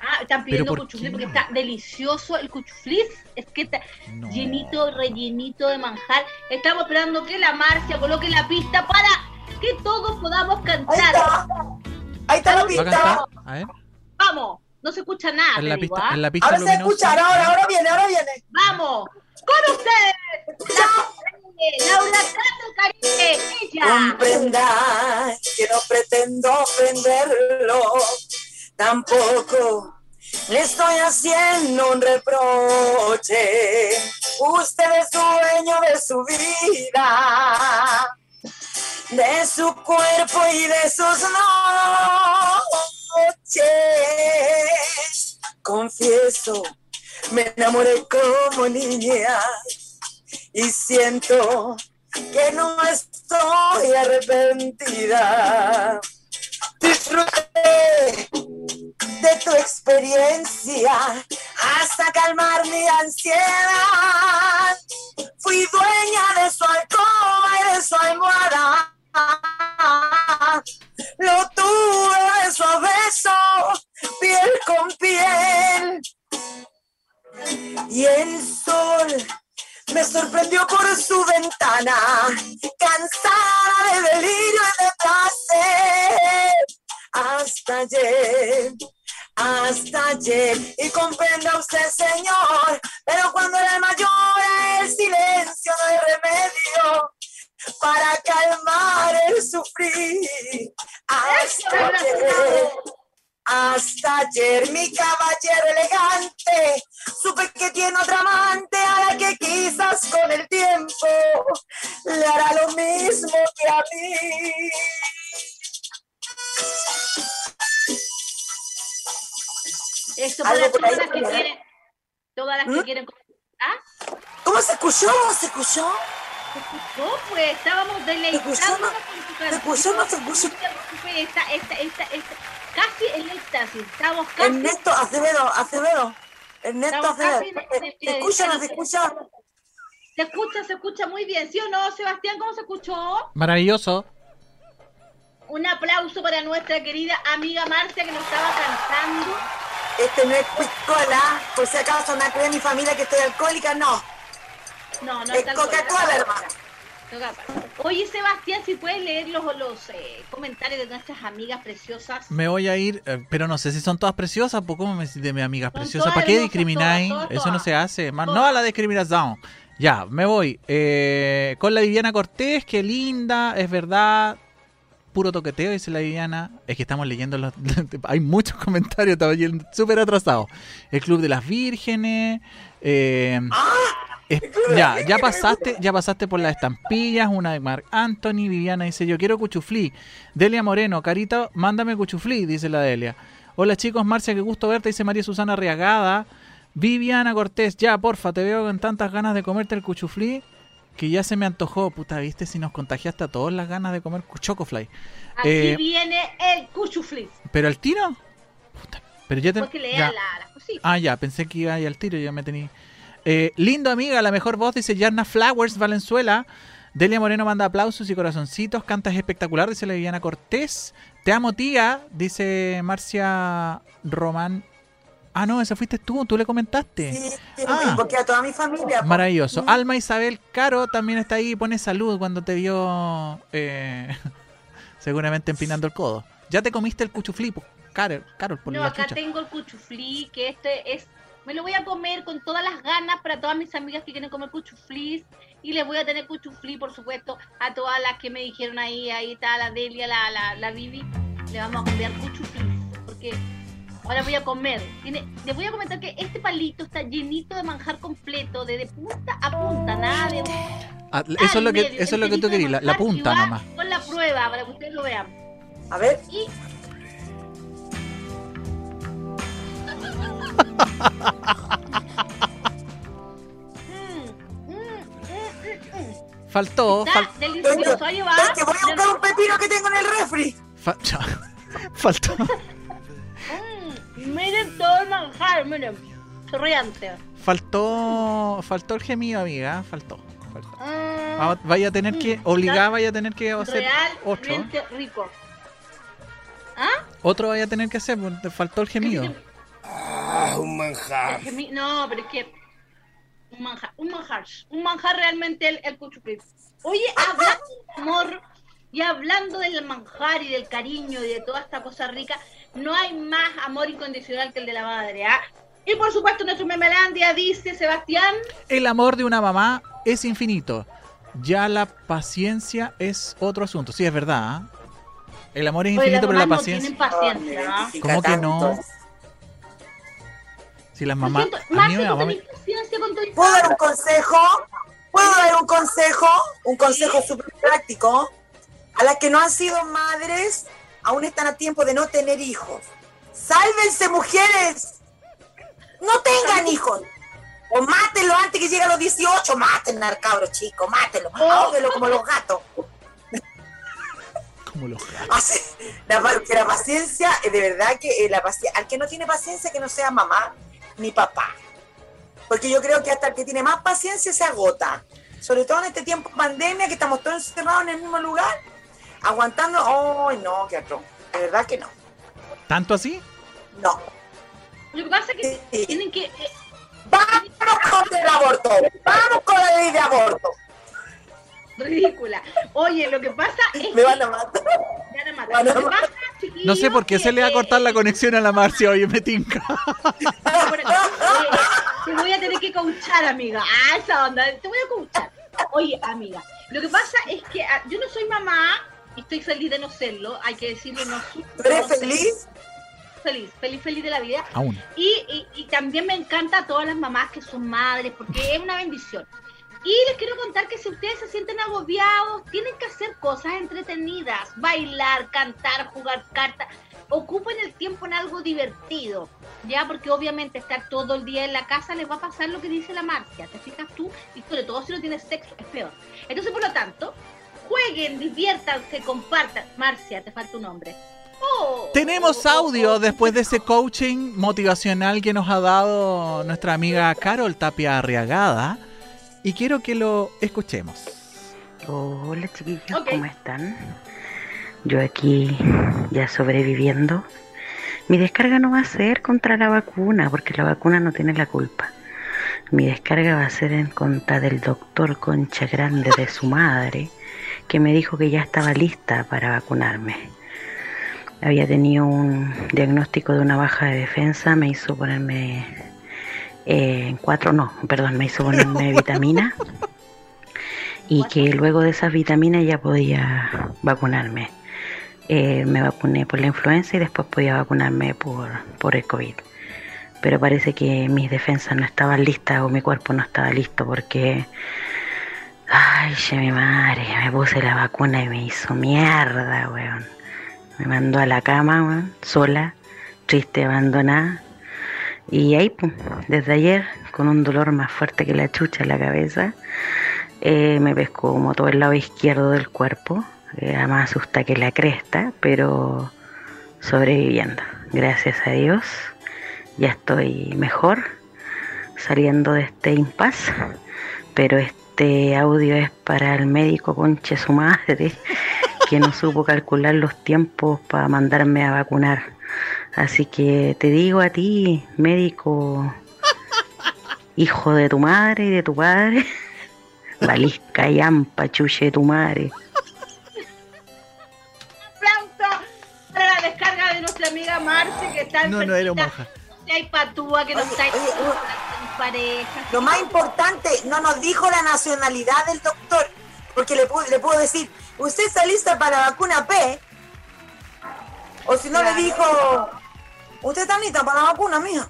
Ah, están pidiendo por cuchuflí qué? porque está delicioso el cuchuflí. Es que está No. llenito, rellenito de manjar. Estamos esperando que la Marcia coloque la pista para que todos podamos Ahí cantar. Ahí está la ¿Va a pista. A ver. Vamos, no se escucha nada. En la te digo, pista, ¿ah? en la pista Ahora se luminosa. escucha, ahora, ahora, viene, ahora viene. Vamos, con ustedes, la Laura Cata Caribe, ella. Comprenda que no pretendo ofenderlo, tampoco le estoy haciendo un reproche. Usted es dueño de su vida, de su cuerpo y de sus noches. Confieso, me enamoré como niña y siento que no estoy arrepentida. Disfruté de tu experiencia hasta calmar mi ansiedad. Fui dueña de su alcoba y de su almohada. Lo tuve beso a beso, piel con piel. Y el sol me sorprendió por su ventana, cansada de delirio y de placer. Hasta ayer, hasta ayer, y comprenda usted, señor, pero cuando el llora, el silencio no hay remedio para calmar el sufrir. Hasta ayer. Hasta ayer mi caballero elegante supe que tiene otra amante a la que quizás con el tiempo le hará lo mismo que a mí. Esto para todas las que quieren, todas las que ¿Mm? quieren. ¿Ah? ¿Cómo se escuchó? ¿Se escuchó? ¿Se escuchó? Pues estábamos deleitándonos con tu ¿Se canción. preocupes, esta, esta, esta, esta, casi en éxtasis. Estamos casi. Ernesto Acevedo, Acevedo. Ernesto Acevedo. ¿Se escucha o no se escucha? Se escucha, se escucha muy bien, ¿sí o no, Sebastián? ¿Cómo se escuchó? Maravilloso. Un aplauso para nuestra querida amiga Marcia que nos estaba cantando. Este no es piscola, por si acaso no cree mi familia que estoy alcohólica, no. No, no Es Coca-Cola, hermano. Oye, Sebastián, si puedes leer los, los eh, comentarios de nuestras amigas preciosas. Me voy a ir, eh, pero no sé si son todas preciosas, pues ¿cómo me decís de mi amiga Son preciosa? todas ¿Para qué discrimináis? todas, todas, Eso no se hace. man. No a la discriminación. Ya, me voy. Eh, con la Viviana Cortés, qué linda, es verdad. Puro toqueteo, dice la Viviana. Es que estamos leyendo los. [laughs] Hay muchos comentarios, estaba yendo súper atrasado. El Club de las Vírgenes. eh, es- ya, ya pasaste, ya pasaste por las estampillas, una de Mark Anthony, Viviana dice, yo quiero cuchuflí. Delia Moreno, Carita, mándame cuchuflí, dice la Delia. Hola chicos, Marcia, qué gusto verte, dice María Susana Riagada. Viviana Cortés, ya, porfa, te veo con tantas ganas de comerte el cuchuflí que ya se me antojó. Puta, viste si nos contagiaste a todos las ganas de comer chocofly. Aquí Eh, viene el cuchuflis. ¿Pero al tiro? Puta, pero ya te... Porque lea ya. la- cositas. Ah, ya, pensé que iba ahí al tiro, ya me tenía. Eh, lindo amiga, la mejor voz, dice Yarna Flowers, Valenzuela. Delia Moreno manda aplausos y corazoncitos, cantas espectacular, dice la Viviana Cortés. Te amo, tía, dice Marcia Román. Ah, no, esa fuiste tú, tú le comentaste. Sí, sí, Ah. porque a toda mi familia. po. Maravilloso. Alma Isabel Caro también está ahí, pone salud cuando te vio eh, [laughs] seguramente empinando el codo. Ya te comiste el cuchuflí, pues, Carol, Carol, por No, la acá chucha. tengo el cuchuflí, que este es... Me lo voy a comer con todas las ganas para todas mis amigas que quieren comer cuchuflis. Y les voy a tener cuchuflí, por supuesto, a todas las que me dijeron ahí, ahí está la Delia, la, la, la Vivi. Le vamos a enviar cuchuflis, porque ahora voy a comer. Tiene, les voy a comentar que este palito está llenito de manjar completo, de, de punta a punta, nada de... Ah, eso es lo que, eso es lo que tú querías, la, punta nomás. Con la prueba, para que ustedes lo vean. A ver, Y Faltó, Está fal- delicioso, ahí va. es que voy a buscar un pepino que tengo en el refri. fa- [laughs] faltó, Mm, miren todo el manjar, miren. Chorreante. faltó, faltó el gemido, amiga, faltó. faltó. Mm, Vamos- vaya a tener que, obligada vaya a tener que hacer otro. rico. Otro vaya a tener que hacer, porque te faltó el gemido. Ah, un manjar. Es que mi- No, pero es que un manjar, un manjar, un manjar realmente el, el. Oye, hablando de amor y hablando del manjar y del cariño y de toda esta cosa rica, no hay más amor incondicional que el de la madre, ¿ah? Y por supuesto nuestro Memelandia dice Sebastián, El amor de una mamá es infinito. Ya la paciencia es otro asunto. Sí, es verdad. ¿ah? El amor es infinito, pero la mamás no paciencia. tienen paciencia. ¿Cómo que no? Con tu hija? ¿Puedo dar un consejo? ¿Puedo dar un consejo? Un consejo súper práctico. A las que no han sido madres, aún están a tiempo de no tener hijos. ¡Sálvense, mujeres! No tengan hijos. O mátenlo antes que lleguen a los 18. Maten al cabro chico, mátenlo. Ahóguenlo como los gatos. como los Así, la, la paciencia, eh, de verdad que eh, la paciencia, al que no tiene paciencia que no sea mamá ni papá. Porque yo creo que hasta el que tiene más paciencia se agota. Sobre todo en este tiempo de pandemia que estamos todos encerrados en el mismo lugar, aguantando. ¡Ay, no, qué atroz! De verdad que no. ¿Tanto así? No. Lo que pasa es que Sí. tienen que... eh, Vamos con el aborto. Vamos con la ley de aborto. ridícula. Oye, lo que pasa es Me que... van a matar. Me van a matar. Van a Lo que matar. pasa, No sé por qué se le va a cortar la conexión a la Marcia. Oye, me tinca. Te voy a tener que coachar, amiga. Ah, esa onda. Te voy a coachar. Oye, amiga, lo que pasa es que ah, yo no soy mamá y estoy feliz de no serlo. Hay que decirlo, no soy. ¿Tú eres feliz? Feliz, feliz, feliz de la vida. Aún. Y, y, y también me encanta a todas las mamás que son madres, porque es una bendición. Y les quiero contar que si ustedes se sienten agobiados, tienen que hacer cosas entretenidas, bailar, cantar, jugar cartas. Ocupen el tiempo en algo divertido, ya, porque obviamente estar todo el día en la casa les va a pasar lo que dice la Marcia, te fijas tú, y sobre todo si no tienes sexo, es peor. Entonces, por lo tanto, jueguen, diviértanse, compartan. Marcia, te falta un nombre. Oh, Tenemos oh, oh, audio oh. después de ese coaching motivacional que nos ha dado nuestra amiga Carol Tapia Arriagada. Y quiero que lo escuchemos. Hola chiquillos. ¿cómo están? Yo aquí ya sobreviviendo. Mi descarga no va a ser contra la vacuna, porque la vacuna no tiene la culpa. Mi descarga va a ser en contra del doctor Concha Grande de su madre, que me dijo que ya estaba lista para vacunarme. Había tenido un diagnóstico de una baja de defensa, me hizo ponerme eh, cuatro, no, perdón, me hizo ponerme vitamina y que luego de esas vitaminas ya podía vacunarme. Eh, me vacuné por la influenza y después podía vacunarme por, por el COVID. Pero parece que mis defensas no estaban listas o mi cuerpo no estaba listo porque... Ay, che, mi madre, me puse la vacuna y me hizo mierda, weón. Me mandó a la cama, weón, sola, triste, abandonada. Y ahí, pum, desde ayer, con un dolor más fuerte que la chucha en la cabeza, eh, me pescó como todo el lado izquierdo del cuerpo. Era más asusta que la cresta, pero sobreviviendo. Gracias a Dios, ya estoy mejor, saliendo de este impasse. Pero este audio es para el médico conche su madre, [laughs] que no supo calcular los tiempos para mandarme a vacunar. Así que te digo a ti, médico, [laughs] hijo de tu madre y de tu padre, [laughs] valisca y ampa, chuche de tu madre. aplauso para la descarga de nuestra amiga Marce que está No, no era moja. Hay patúa que no está en pareja. Lo más importante, no nos dijo la nacionalidad del doctor, porque le, pu- le puedo decir, ¿usted está lista para la vacuna P? O si no le dijo, ¿usted está lista para la vacuna, mija?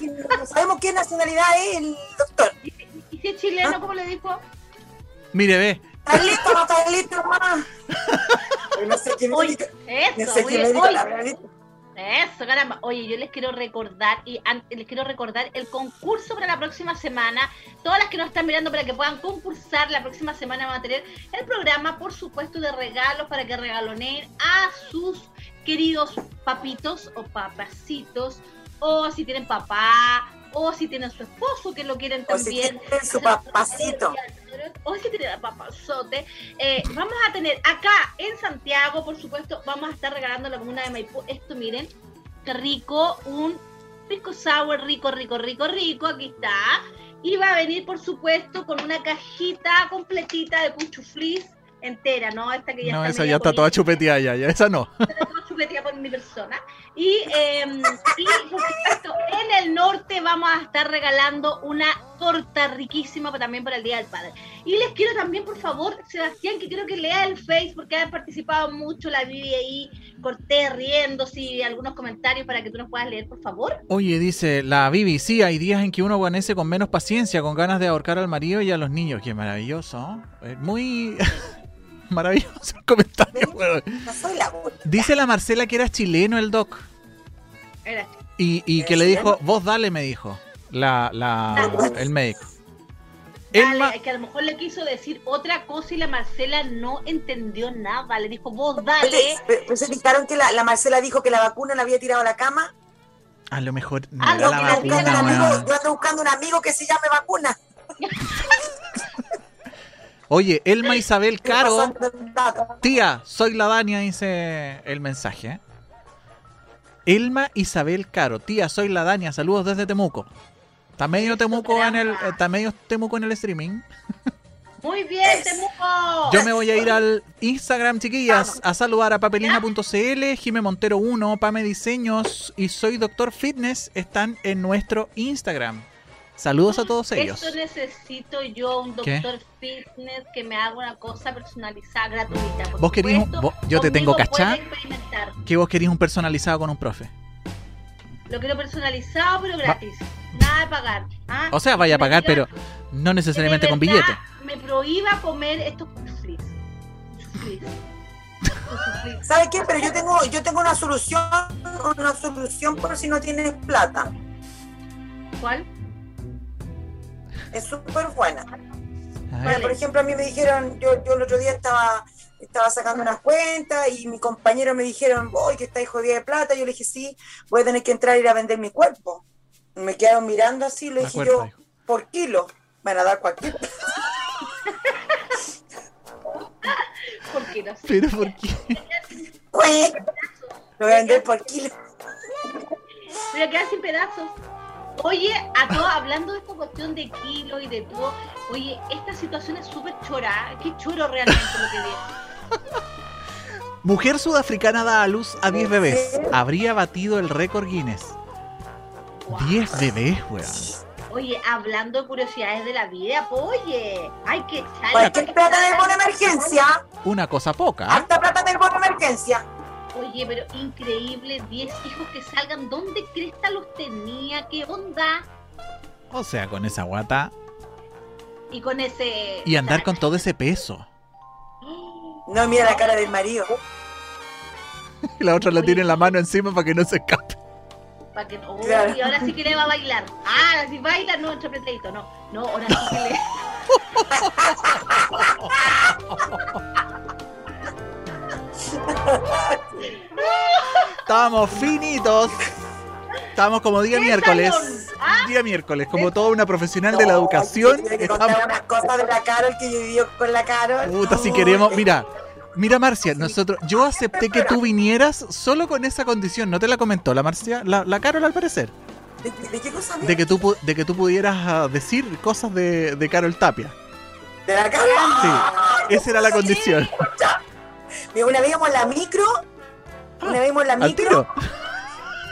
No [laughs] sabemos qué nacionalidad es el doctor. ¿Y si es chileno, cómo le dijo? Mire, ve. ¿Estás listo no estás listo, hermana? [laughs] No sé qué Oye, no eso, sé qué oye, oye, la. Eso, caramba. Oye, yo les quiero recordar y les quiero recordar el concurso para la próxima semana. Todas las que nos están mirando para que puedan concursar la próxima semana van a tener el programa, por supuesto, de regalos para que regaloneen a sus queridos papitos o papacitos o si tienen papá o si tienen su esposo que lo quieren O si también. tienen su papacito. O si tienen a papazote. Eh, vamos a tener acá en Santiago, por supuesto, vamos a estar regalando la comuna de Maipú. Esto, miren, qué rico, un rico sour, rico, rico, rico, rico. Aquí está. Y va a venir, por supuesto, con una cajita completita de cuchuflis entera, ¿no? Esta que ya No, está esa ya está toda chupeteada ya, ya, esa no. [laughs] todo chupeteada por mi persona. Y, eh, y, por supuesto, en el norte vamos a estar regalando una torta riquísima también para el Día del Padre. Y les quiero también, por favor, Sebastián, que quiero que lea el Face porque han participado mucho, la Vivi ahí, corté riendo, sí, algunos comentarios para que tú nos puedas leer, por favor. Oye, dice la Bibi, sí, hay días en que uno aguanece con menos paciencia, con ganas de ahorcar al marido y a los niños. Qué maravilloso. ¿eh? Es muy maravilloso el comentario. weón. No soy la. Dice la Marcela que era chileno el doc. Era- Y, y que le dijo, vos dale, me dijo. La, la, el médico. Dale, que a lo mejor le quiso decir otra cosa y la Marcela no entendió nada. Le dijo, vos dale. Pero pero se fijaron que la, la Marcela dijo que la vacuna la había tirado a la cama. a lo mejor no Ah, era no, la vacuna, amigo- yo ando buscando un amigo que se llame vacuna. [laughs] Oye, Elma Isabel Caro. Tía, soy la Dania, dice el mensaje. ¿eh? Elma Isabel Caro. Tía, soy la Dania. Saludos desde Temuco. Está medio Temuco en el, está medio Temuco en el streaming. Muy bien, Temuco. Yo me voy a ir al Instagram, chiquillas, a saludar a papelina.cl, Jime Montero 1, Pame Diseños y Soy Doctor Fitness están en nuestro Instagram. Saludos a todos ellos. Esto necesito yo, un ¿Qué? doctor fitness que me haga una cosa personalizada, gratuita. por Vos querís un- vos- yo te tengo cachá. Que vos querías un personalizado con un profe. Lo quiero personalizado, pero gratis. Nada de pagar. ¿ah? O sea, vaya a pagar, pero no necesariamente con billete. Me prohíba comer estos chuflis. ¿Sabes [laughs] qué? Pero yo tengo, yo tengo una solución, una solución por si no tienes plata. ¿Cuál? Es súper buena. Vale. por ejemplo, a mí me dijeron, yo, yo el otro día estaba, estaba sacando unas cuentas y mi compañero me dijeron, voy, que estáis jodida de plata. Yo le dije, sí, voy a tener que entrar y ir a vender mi cuerpo. Me quedaron mirando así, le dije cuerpa, yo, por kilo, van a dar cualquier. [laughs] ¿Por kilos. Pero ¿por qué? Pues, Lo voy a vender por kilo. Voy a quedar sin pedazos. Oye, a todos, hablando de esta cuestión de kilos y de todo, oye, esta situación es súper chora. ¿eh? Qué choro realmente lo que viene. [laughs] Mujer sudafricana da a luz a 10 bebés. Habría batido el récord Guinness. 10 bebés, weón. Oye, hablando de curiosidades de la vida, pues, oye, hay que echarle. Cualquier plata del bono emergencia. Una cosa poca. ¿ah? Harta plata del bono emergencia. Oye, pero increíble, 10 hijos que salgan. ¿Dónde Cresta los tenía? ¿Qué onda? O sea, con esa guata. Y con ese. Y andar con todo ese peso. [gasps] No, mira la cara del marido. Y [laughs] la otra la tiene en la mano encima para que no se escape. Pa' que, oh, Claro. Y ahora sí que le va a bailar. Ah, ahora sí baila, no, chapetadito, no. No, ahora sí que le. [laughs] [laughs] Estábamos finitos. Estábamos como día ¡Qué miércoles. ¿Ah? Día miércoles, como toda una profesional de la educación. Estamos... unas cosas de la Carol que yo viví con la Carol. Puta, si queremos. eh, Mira, mira, Marcia, nosotros. Yo acepté que tú vinieras solo con esa condición. ¿No te la comentó la Marcia? La, la Carol, al parecer. ¿De, de qué cosa? De que tú, de que tú pudieras ah, decir cosas de, de Carol Tapia. ¿De la Carol? Sí, esa era la condición. Una vez íbamos en la micro. Una vez íbamos en la micro.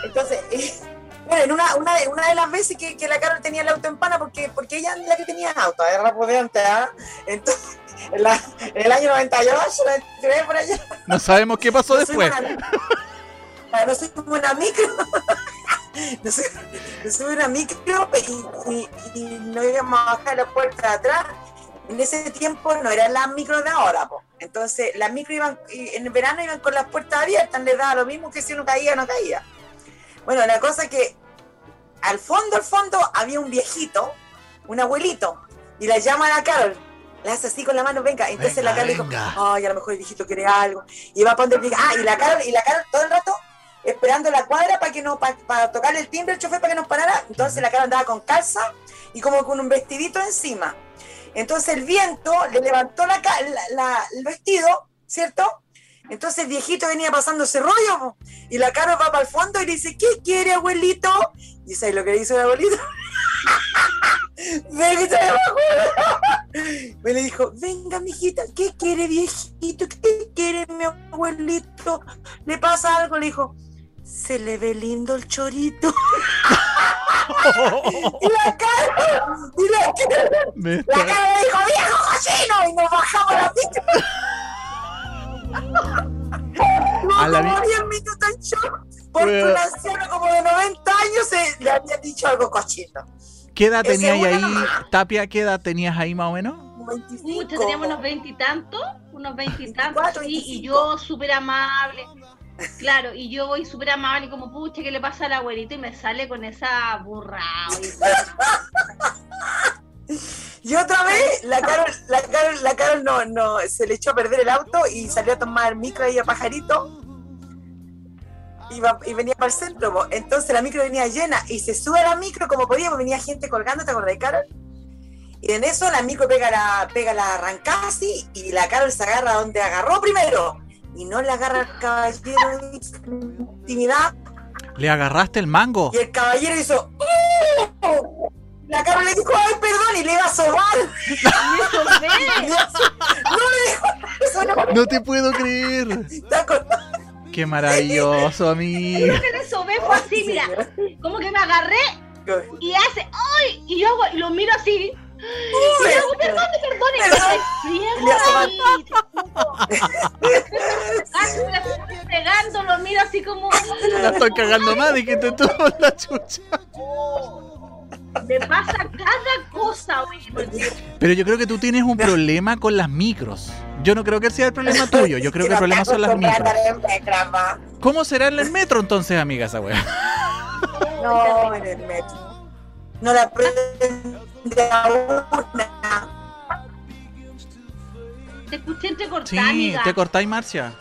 Entonces, [laughs] bueno, en una, una, de, una de las veces que, que la Carol tenía el auto en pana, porque, porque ella es la que tenía auto, era repudiante, ¿ah? Entonces, en, la- en el año 98, 93, por allá. No sabemos qué pasó nos después. subimos a la- Nos subimos a una micro. [laughs] Subimos nos subimos a una micro y, y, y nos íbamos a bajar la puerta de atrás. En ese tiempo no eran las micros de ahora, po. Entonces, las micros iban, en el verano iban con las puertas abiertas, les daba lo mismo que si uno caía o no caía. Bueno, la cosa es que al fondo, al fondo, había un viejito, un abuelito, y la llama a la Carol. Le hace así con la mano, venga. Entonces Venga, la Carol dijo, venga. ay, a lo mejor el viejito quiere algo. Y va a poner el. Ah, y la Carol, y la Carol todo el rato esperando la cuadra para que no, para, tocarle el timbre al chofer para que nos parara. Entonces la Carol andaba con calza y como con un vestidito encima. Entonces el viento le levantó la, la- el vestido, ¿cierto? Entonces el viejito venía pasando ese rollo y la Carol va para el fondo y le dice, ¿qué quiere abuelito? Y ¿sabes lo que le hizo el [laughs] abuelito? Me le dijo, venga, mijita, ¿qué quiere, viejito? ¿Qué quiere, mi abuelito? ¿Le pasa algo? Le dijo, se le ve lindo el chorito. [laughs] y la cara, y la cara, Me la cara le dijo, viejo cochino, y nos bajamos la pista. [laughs] No, A la como vi- 10 minutos en shock, porque un anciano como de 90 años se, le había dicho algo cochino. ¿Qué edad tenías ahí, nomás. Tapia? ¿Qué edad tenías ahí más o menos? Como 25. Pucha, teníamos unos veintitantos, unos veintitantos, 24, sí, y 25. yo súper amable. Claro, y yo voy súper amable, como, pucha, ¿qué le pasa al abuelito? Y me sale con esa burrada. Y [laughs] otra vez, la Carol, la Carol, la Carol no, no, se le echó a perder el auto y salió a tomar micro ahí a Pajarito. Iba, y venía para el centro, po. entonces la micro venía llena y se sube a la micro como podía, porque venía gente colgando, ¿te acordás, Carol? Y en eso la micro pega la, pega la arrancasi y la Carol se agarra donde agarró primero. Y no le agarra al caballero intimidad. ¿Le agarraste el mango? Y el caballero hizo. "¡Oh!". La Carol le dijo, ay, perdón, y le iba a sobar. [laughs] No le dijo eso, no. No te puedo creer. Qué maravilloso, amigo. Lo que me sobé fue así, mira, como que me agarré y hace, ¡ay! Y yo hago, y lo miro así. Hago, perdón. Ah, me la estoy pegando, lo miro así como. La estoy cagando más de que te tuvo la chucha. Me pasa cada cosa, porque Pero yo creo que tú tienes un problema con las micros. Yo no creo que sea el problema tuyo. Yo creo que el [laughs] problema son las micros. ¿Cómo será en el metro entonces, amiga, esa wea? No, en el metro. No la a una. te escuché entrecortada, Sí, amiga. te cortáis, Marcia.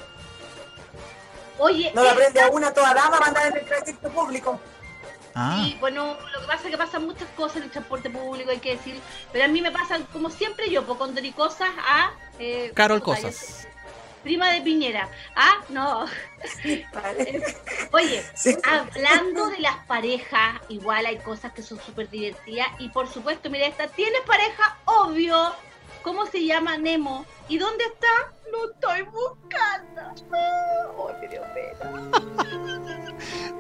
Oye, No la esta- prende a una toda dama para andar en el transporte público. Ah, Sí, bueno, lo que pasa es que pasan muchas cosas en el transporte público, hay que decir. Pero a mí me pasan, como siempre yo, por contar cosas a. eh, Carol Cosas. Prima de Piñera. Ah, no. Vale. [laughs] Oye, Sí. hablando de las parejas, igual hay cosas que son súper divertidas. Y por supuesto, mira, esta, ¿tienes pareja? Obvio. ¿Cómo se llama Nemo? ¿Y dónde está? Lo estoy buscando. Ay, me dio pena.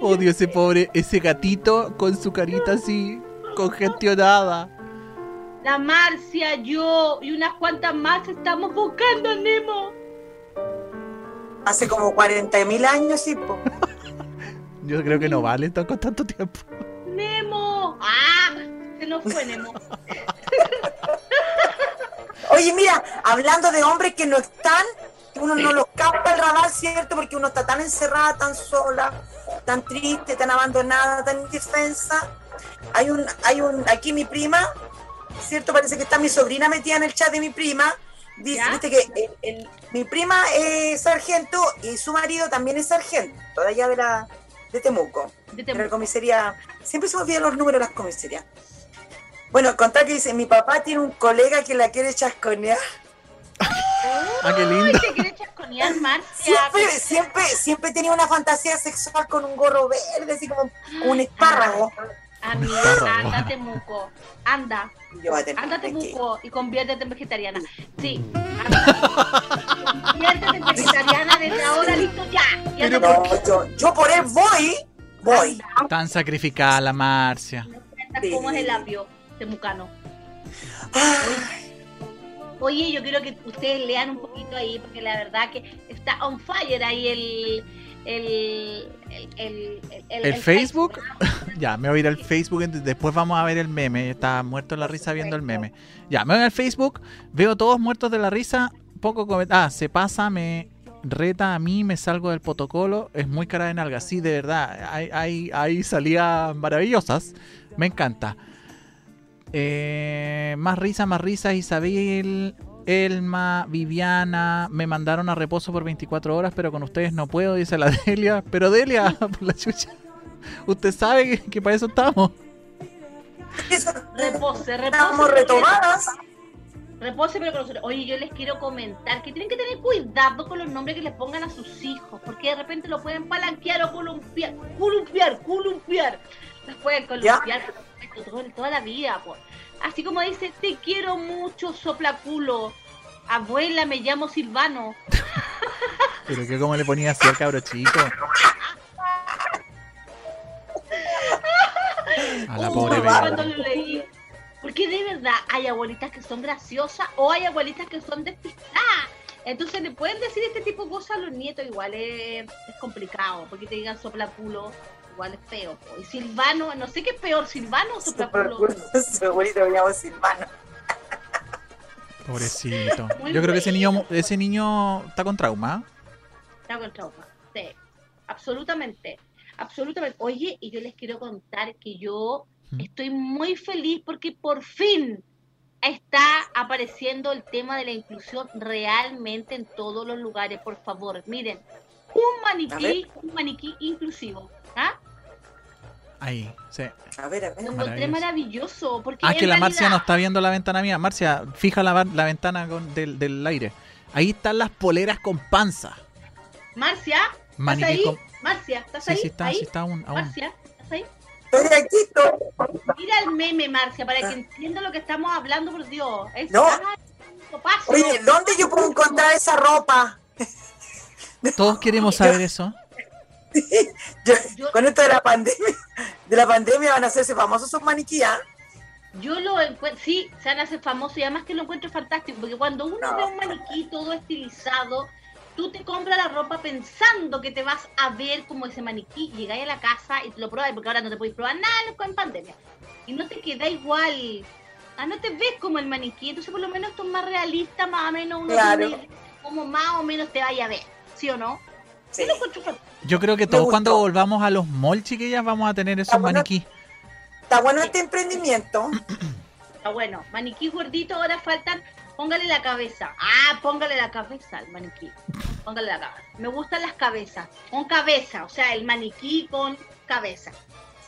Odio ese pobre, ese gatito con su carita así congestionada. La Marcia, yo y unas cuantas más estamos buscando a Nemo. Hace como 40 mil años, sí, po. [laughs] Yo creo que no vale con tanto tiempo. ¡Nemo! ¡Ah! Se nos fue Nemo. [laughs] Oye, mira, hablando de hombres que no están, que uno no los capta el radar, ¿cierto? Porque uno está tan encerrada, tan sola, tan triste, tan abandonada, tan indefensa. Hay un, hay un, aquí mi prima, ¿cierto? Parece que está mi sobrina metida en el chat de mi prima. Dice, viste que el- el- mi prima es sargento y su marido también es sargento, de allá de la de Temuco. De de la Temuco. comisaría. Siempre se me olvidan los números de las comisarías. Bueno, contar que dice, mi papá tiene un colega que la quiere chasconear. [laughs] Ah, qué lindo. Te quiere chasconear, Marcia. Siempre, siempre, siempre tenía una fantasía sexual con un gorro verde, así como, como un espárrago. Amiga, anda Temuco. Anda. Anda Temuco y conviértete en vegetariana. Sí. anda. Conviértete en vegetariana desde ahora, listo ya. Anda No, yo, yo por él voy, voy. Tan sacrificada la Marcia. Anda como es el apio temucano. Ay, Oye, yo quiero que ustedes lean un poquito ahí, porque la verdad que está on fire ahí el. El, el, el, el- ¿El Facebook? [laughs] Ya, me voy a ir al Facebook, después vamos a ver el meme. Está muerto de la risa viendo el meme. Ya, me voy al Facebook, veo todos muertos de la risa. Poco Ah, se pasa, me reta a mí, me salgo del protocolo. Es muy cara de nalga. Sí, de verdad. Hay, hay, hay salidas maravillosas. Me encanta. Eh, más risa, más risa. Isabel, Elma, Viviana. Me mandaron a reposo por 24 horas, pero con ustedes no puedo, dice la [laughs] Delia. Pero Delia, [laughs] por la chucha. Usted sabe que, que para eso estamos. Repose, repose. Estamos retomadas. Repose, pero con nosotros. Oye, yo les quiero comentar que tienen que tener cuidado con los nombres que les pongan a sus hijos, porque de repente lo pueden palanquear o columpiar, columpiar, columpiar. Los pueden columpiar toda la vida, pues. Así como dice, te quiero mucho, soplaculo. Abuela, me llamo Silvano. [laughs] Pero que como le ponía así al cabro chico. A la Uh, pobre. Cuando bebé. lo leí. Porque de verdad hay abuelitas que son graciosas o hay abuelitas que son despistadas. Entonces le pueden decir este tipo de cosas a los nietos, igual es, es complicado, porque te digan soplaculo, igual es feo. po. Y Silvano, no sé qué es peor, Silvano o [laughs] llamo Silvano. Pobrecito. [laughs] Muy Yo creo que ese niño, ese niño está con trauma. Está con trauma. Sí, absolutamente. Absolutamente. Oye, y yo les quiero contar que yo ¿Mm? estoy muy feliz porque por fin está apareciendo el tema de la inclusión realmente en todos los lugares. Por favor, miren, un maniquí, un maniquí inclusivo. ¿Ah? Ahí, sí. A ver, a ver. Lo encontré Maravilloso. Porque Ah, que la Marcia no está viendo la ventana mía. Marcia, fija la, la ventana con- del, del aire. Ahí están las poleras con panza. Marcia, ¿estás ahí? con- Marcia, ¿estás Sí, ahí? sí está, ¿Ahí? sí está aún. aún. Marcia, ¿estás ahí? Estoy aquí, estoy. Mira el meme, Marcia, para que entienda lo que estamos hablando, por Dios. Es No. Oye, ¿dónde yo puedo encontrar esa ropa? Todos queremos saber eso. [laughs] Yo- Yo- con esto de la pandemia, de la pandemia van a hacerse famosos sus maniquíes. ¿ah? Yo lo encuentro, sí, se van a hacer famosos y además que lo encuentro fantástico, porque cuando uno No. ve un maniquí todo estilizado, tú te compras la ropa pensando que te vas a ver como ese maniquí, llegáis a la casa y te lo probáis, porque ahora no te podéis probar nada con pandemia, y no te queda igual, ah, no te ves como el maniquí, entonces por lo menos esto es más realista, más o menos uno Claro. como más o menos te vaya a ver, ¿sí o no? Sí. Yo creo que todos cuando volvamos a los malls, chiquillas, vamos a tener esos Ah, bueno. maniquí. Está bueno este emprendimiento. Está bueno, maniquí gordito, ahora faltan, póngale la cabeza. Ah, póngale la cabeza al maniquí. Póngale la cabeza. Me gustan las cabezas, con cabeza, o sea, el maniquí con cabeza.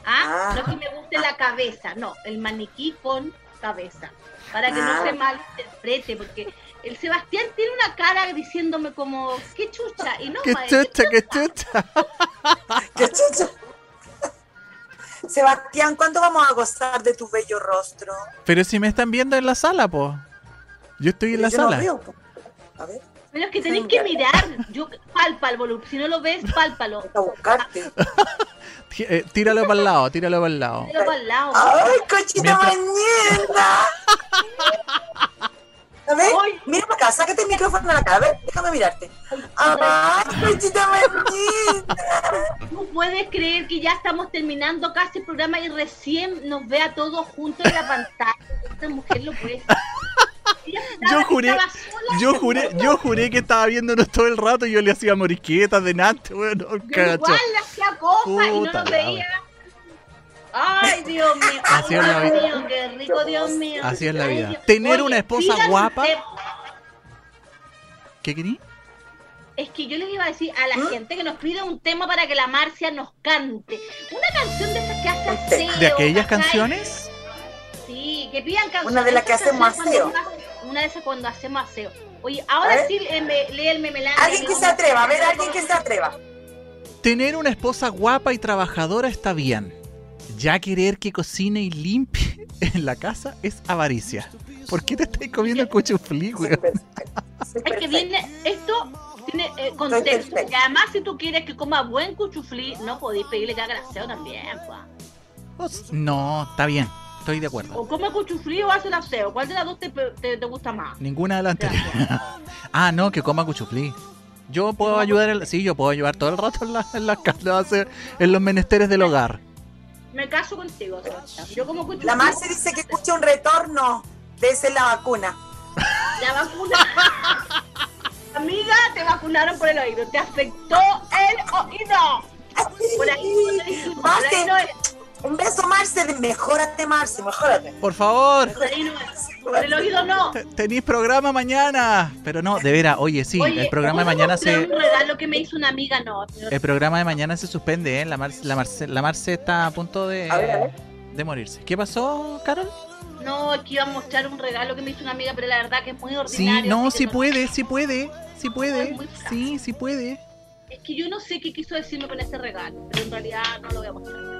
Ah, Ah. no que me guste la cabeza, no, el maniquí con cabeza. Para que Ah. no se malinterprete, porque el Sebastián tiene una cara diciéndome como, qué chucha, y no, ¡Qué chucha, qué chucha! ¡Qué chucha! [laughs] [laughs] Sebastián, ¿cuándo vamos a gozar de tu bello rostro? Pero si me están viendo en la sala, po. Yo estoy en la Yo no sala. veo, po. A ver, Pero es que tenéis que mirar, yo palpa el volumen, si no lo ves, pálpalo. a buscarte. [laughs] Eh, tíralo para el lado, tíralo para el lado. Tíralo para el lado. ¡Ay, cochita Mientras- mañana! A ver, Ay. mira para acá, sácate el micrófono de la cara, a ver, déjame mirarte. ¡Ay, mañana! ¿Tú puedes creer que ya estamos terminando casi el programa y recién nos ve a todos juntos en la pantalla? Esta mujer lo puede. Yo juré, yo juré, yo juré que estaba viéndonos todo el rato y yo le hacía morisquetas de Nante, bueno, igual le hacía cosas y no nos veía. Ay, Dios mío. Así es la Dios vida. mío, qué rico, Dios mío. Así es la vida. Dios- Tener una esposa guapa- ¿Qué querí? Es que yo les iba a decir a la ¿Mm? gente que nos pida un tema para que la Marcia nos cante. Una canción de esas que hace aseo. ¿De aquellas ¿cachai? canciones? Sí, que pidan canciones. Una de las que hacemos aseo. Una de esas cuando hacemos aseo. Oye, A ahora sí eh, me- lee el memelán. Alguien que se atreva, a ver, alguien que se atreva. Tener una esposa guapa y trabajadora está bien. Ya querer que cocine y limpie [laughs] en la casa es avaricia. ¿Por qué te estás comiendo el cuchuflí, soy Es que viene, esto tiene eh, contexto. Y además, si tú quieres que coma buen cuchuflí, no podéis pedirle que haga el aseo también, pues. Pues, No, está bien. Estoy de acuerdo. O come cuchuflí o hace el aseo. ¿Cuál de las dos te, te, te gusta más? Ninguna de las anteriores. [laughs] ah, no, que coma cuchuflí. Yo puedo ayudar, el- sí, yo puedo ayudar todo el rato en la, en la en los menesteres del hogar. Me caso contigo. Yo como cuchuflí. La Marce dice que escucha un retorno de esa es la vacuna. La vacuna. [laughs] Amiga, te vacunaron por el oído. Te afectó el oído. Por ahí te dijimos, por ahí no es. Un beso Marce, mejórate Marce, mejórate. Por favor, Por no el oído no. te- tenéis programa mañana. Pero no, de veras, oye, sí, Oye, el programa de ¿puedo mañana se. Un regalo que me hizo una amiga, no. El programa de mañana se suspende, ¿eh? La Marce, la Marce, la Marce está a punto de, A ver, a ver. de morirse. ¿Qué pasó, Carol? No, es que iba a mostrar un regalo que me hizo una amiga, pero la verdad que es muy Sí, ordinario. no, así que sí puede, sí puede, sí puede. frágil. Sí, sí puede. Es que yo no sé qué quiso decirme con este regalo, pero en realidad no lo voy a mostrar.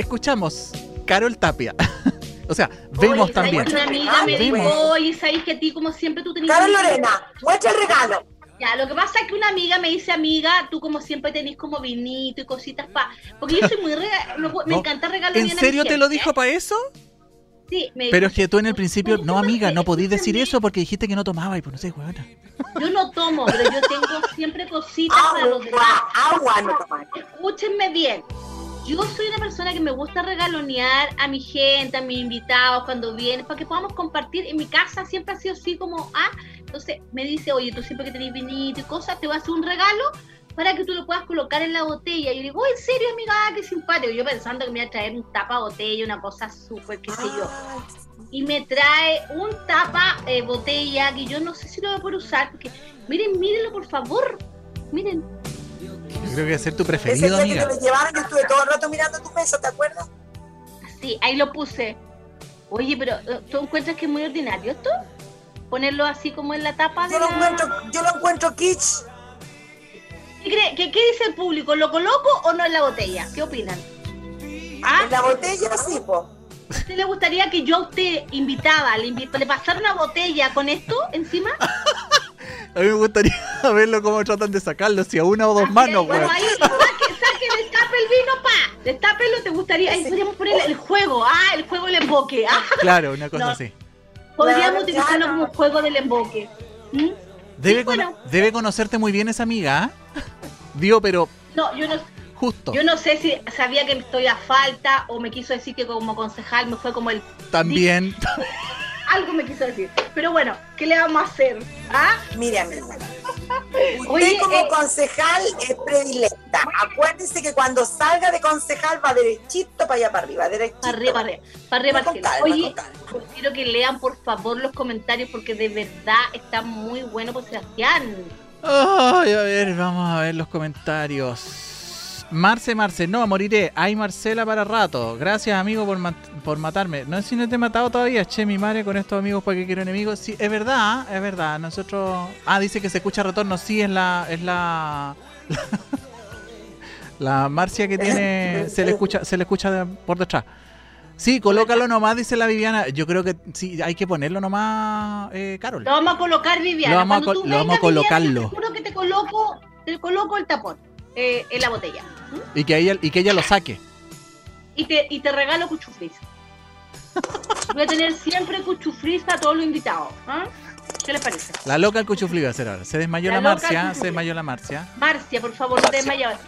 Escuchamos Carol Tapia. [laughs] o sea, vemos Oye, ¿sabes también. Una amiga me dijo, oye, ¿sabéis que a ti como siempre tú tenías... Carol Lorena, muestra el regalo. Ya, lo que pasa es que una amiga me dice, amiga, tú como siempre tenés como vinito y cositas pa... Porque yo soy muy... rega- me, encanta regalar ¿En serio te lo dijo para eso? Sí, me Pero dijo, es que tú en el principio, ¿Cómo no amiga, no podías decir eso porque dijiste que no tomaba y pues no sé, weona. yo no tomo, pero yo tengo siempre cositas para los demás. Agua, agua no tomar. Escúchenme bien. Yo soy una persona que me gusta regalonear a mi gente, a mis invitados cuando vienen, para que podamos compartir. En mi casa siempre ha sido así como, ah, entonces me dice, oye, tú siempre que tenés vinito y cosas, te voy a hacer un regalo para que tú lo puedas colocar en la botella. Y yo digo, "Oh, ¿en serio, amiga? Ah, qué simpático. Yo pensando que me iba a traer un tapa botella, una cosa súper, qué sé yo. Y me trae un tapa eh, botella que yo no sé si lo voy a poder usar, porque miren, mírenlo por favor. Miren, Yo creo que es ser tu Ese preferido, día que amiga. te lo llevaron, yo estuve todo el rato mirando tu mesa, ¿te acuerdas? Sí, ahí lo puse. Oye, pero eh, ¿tú encuentras que es muy ordinario esto? Ponerlo así como en la tapa de Yo lo la... encuentro, yo lo encuentro kitsch. ¿Qué, cree- qué- qué dice el público? ¿Lo coloco o no en la botella? ¿Qué opinan? ¿Ah? En la botella sí, po. ¿A usted le gustaría que yo a usted invitada, le, invito, le pasara una botella con esto encima? [laughs] A mí me gustaría [laughs] verlo cómo tratan de sacarlo, si a una o dos manos, bueno, ahí, saque, saque, destape el vino, pa. Destápelo, ¿te gustaría? Ahí podríamos poner el juego, ah, el juego del emboque, ah. Claro, una cosa No. así. Podríamos Claro, utilizarlo claro. como juego del emboque. ¿Mm? Debe, Sí, cono- bueno. debe conocerte muy bien esa amiga, ¿ah? Digo, pero No, yo no, justo. Yo no sé si sabía que estoy a falta o me quiso decir que como concejal me fue como el... También. [laughs] Algo me quiso decir. Pero bueno, ¿qué le vamos a hacer? ¿Ah? Mire, amiga. [laughs] Usted Oye, como eh, concejal es predilecta. Acuérdese que cuando salga de concejal va derechito para allá para arriba, derechito. Para arriba, para arriba, para arriba, Oye, pues quiero que lean por favor los comentarios porque de verdad está muy bueno por Sebastián. Ay, a ver, vamos a ver los comentarios. Marce, Marce, no, moriré. Ay, Marcela para rato. Gracias, amigo, por, mat- por matarme. No sé si no te he matado todavía. Che, mi madre con estos amigos porque quiero enemigos. Sí, es verdad, es verdad. Nosotros. Ah, dice que se escucha retorno. Sí, es la. Es la. [laughs] La Marcia que tiene. [laughs] Se le escucha, se le escucha de- por detrás. Sí, colócalo nomás, dice la Viviana. Yo creo que sí, hay que ponerlo nomás, eh, Carol. Lo vamos a colocar, Viviana. Lo vamos a Cuando col- tú lo vamos a vengas, Viviana, colocarlo. Te juro que te coloco, te coloco el tapón eh, en la botella. ¿Mm? Y que ella, y que ella lo saque. Y te, y te regalo cuchufris. Voy a tener siempre cuchufris a todos los invitados. ¿ah? ¿Qué les parece? La loca el cuchuflí va a hacer ahora. Se desmayó La Marcia, se desmayó la Marcia. Marcia, por favor, no te desmayabas.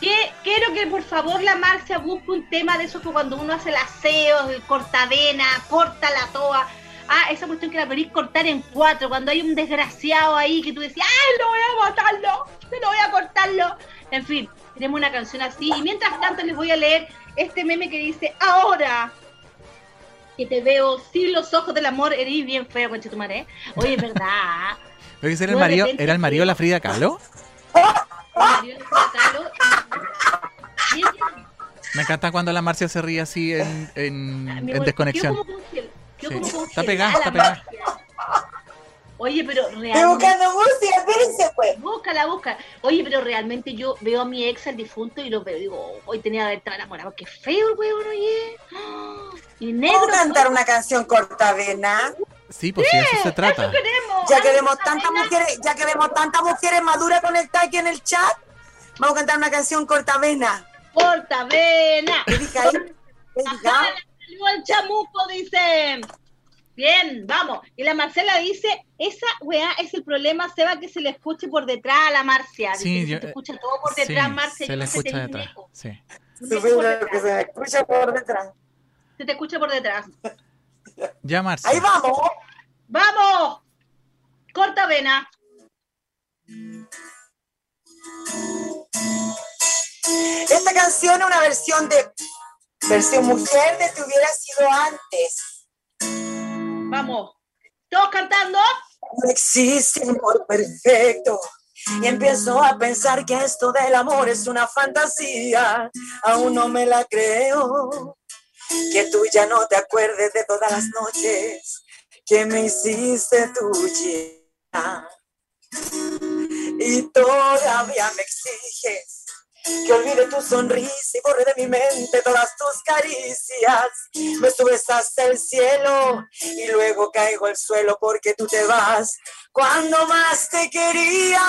Que- Quiero que por favor la Marcia busque un tema de esos que cuando uno hace el aseo, el cortavena, corta la toa. Ah, esa cuestión que la querés cortar en cuatro, cuando hay un desgraciado ahí que tú decías, ¡ay, lo voy a matarlo! ¡Se lo voy a cortarlo! En fin, tenemos una canción así. Y mientras tanto les voy a leer este meme que dice, ahora que te veo sin los ojos del amor, eres bien feo, concha tu madre. ¿eh? Oye, es verdad. Pero que era el de marido, era el marido de la Frida Kahlo. Mario Calo, bien, Me encanta cuando la Marcia se ríe así en, en, Ah, desconexión. quedó como Sí. como Está pegada, está la pegada. Oye, pero Estoy realmente. buscando música, espérense pues. Búscala, busca. Oye, pero realmente yo veo a mi ex, al difunto, y lo veo. Digo, hoy tenía que haber estado enamorado. Qué feo el weón, oye. Y negro. ¿Puedo cantar una canción cortavena? Sí, pues sí, de eso se Eso trata. queremos. Ya Ay, queremos esa tantas mujeres, ya queremos tantas mujeres maduras conectadas aquí en el chat. Vamos a cantar una canción cortavena. Corta, vena. ¿Qué dije ahí? ¿Qué dije? Ajá, le salió el chamuco, dice. Bien, vamos. Y la Marcela dice, esa weá es el problema, Seba, que se le escuche por detrás a la Marcia. Dice Sí, que yo- se te escucha todo por Sí, detrás, Marcia. se le escucha detrás. Sí. Se escucha por detrás. Se te escucha por detrás. Ya, Marcia. Ahí vamos. ¡Vamos! Corta vena. Esta canción es una versión de versión mujer de Te hubiera sido antes. Vamos. ¿Todos cantando? No existe amor perfecto. Y empiezo a pensar que esto del amor es una fantasía. Aún no me la creo. Que tú ya no te acuerdes de todas las noches que me hiciste tuya. Y todavía me exiges que olvide tu sonrisa y borre de mi mente todas tus caricias. Me subes hasta el cielo y luego caigo al suelo porque tú te vas cuando más te quería.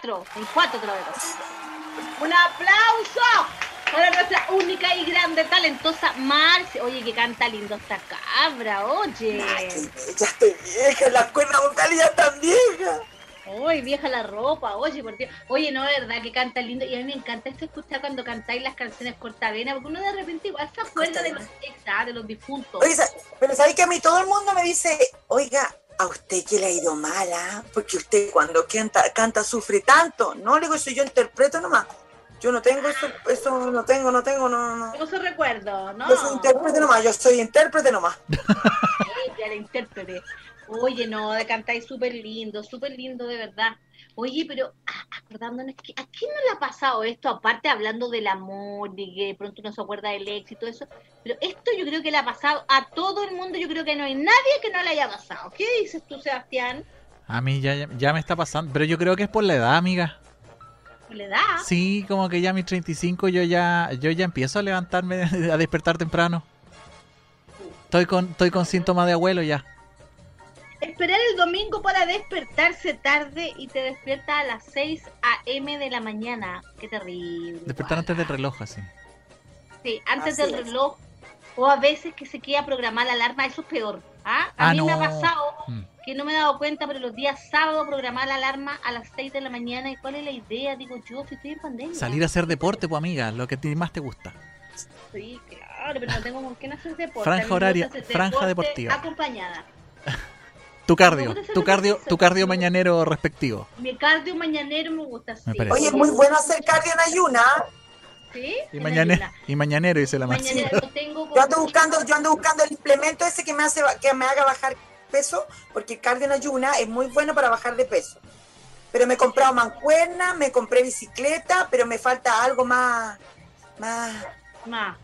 Cuatro. En cuatro te lo dejo. Un aplauso para nuestra única y grande, talentosa Marcia. Oye, que canta lindo esta cabra, oye. Ya estoy vieja, las cuerdas vocales ya están viejas. Oye, vieja la ropa, oye, por Dios. Oye, no, es verdad que canta lindo. Y a mí me encanta esto escuchar cuando cantáis las canciones cortavena, porque uno de repente igual se acuerda de los ex, de los difuntos. Oye, pero sabéis que a mí todo el mundo me dice, oiga, a usted que le ha ido mala, porque usted cuando canta, canta sufre tanto. No, le digo, eso yo interpreto nomás. Yo no tengo eso, eso no tengo, no tengo, no, no. ¿Cómo se recuerdo? No. Yo soy intérprete nomás, yo soy intérprete nomás. [laughs] Ella, la intérprete. Oye, no, de cantáis súper lindo, súper lindo de verdad. Oye, pero ah, acordándonos que a quién no le ha pasado esto, aparte hablando del amor, de que de pronto uno se acuerda del éxito, eso, pero esto yo creo que le ha pasado a todo el mundo, yo creo que no hay nadie que no le haya pasado. ¿Qué dices tú, Sebastián? A mí ya, ya, ya me está pasando. Pero yo creo que es por la edad, amiga. ¿Por la edad? Sí, como que ya a mis 35 yo ya, yo ya empiezo a levantarme, [laughs] a despertar temprano. Estoy con, estoy con síntomas de abuelo ya. Esperar el domingo para despertarse tarde y te despiertas a las 6 a.m. de la mañana. Qué terrible. Despertar antes del reloj, así. Sí, antes Así del es. reloj. O a veces que se queda programar la alarma, eso es peor. ¿ah? A Ah, mí me ha pasado Mm. que no me he dado cuenta, pero los días sábados programar la alarma a las 6 de la mañana. ¿Y cuál es la idea? Digo yo, si estoy en pandemia. Salir a hacer deporte, pues amiga, lo que a ti más te gusta. Sí, claro, pero no tengo con quién hacer deporte. Franja horaria- franja deporte deportiva. Acompañada. Tu cardio, tu cardio, tu cardio mañanero respectivo. Mi cardio mañanero me gusta así. Me parece. Oye, es muy bueno hacer cardio en ayuna. ¿Sí? Y, y mañanero, dice la. Mañanero tengo Yo ando buscando, yo ando buscando el implemento ese que me hace que me haga bajar peso, porque el cardio en ayuna es muy bueno para bajar de peso. Pero me he comprado mancuerna, me compré bicicleta, pero me falta algo más, más Más,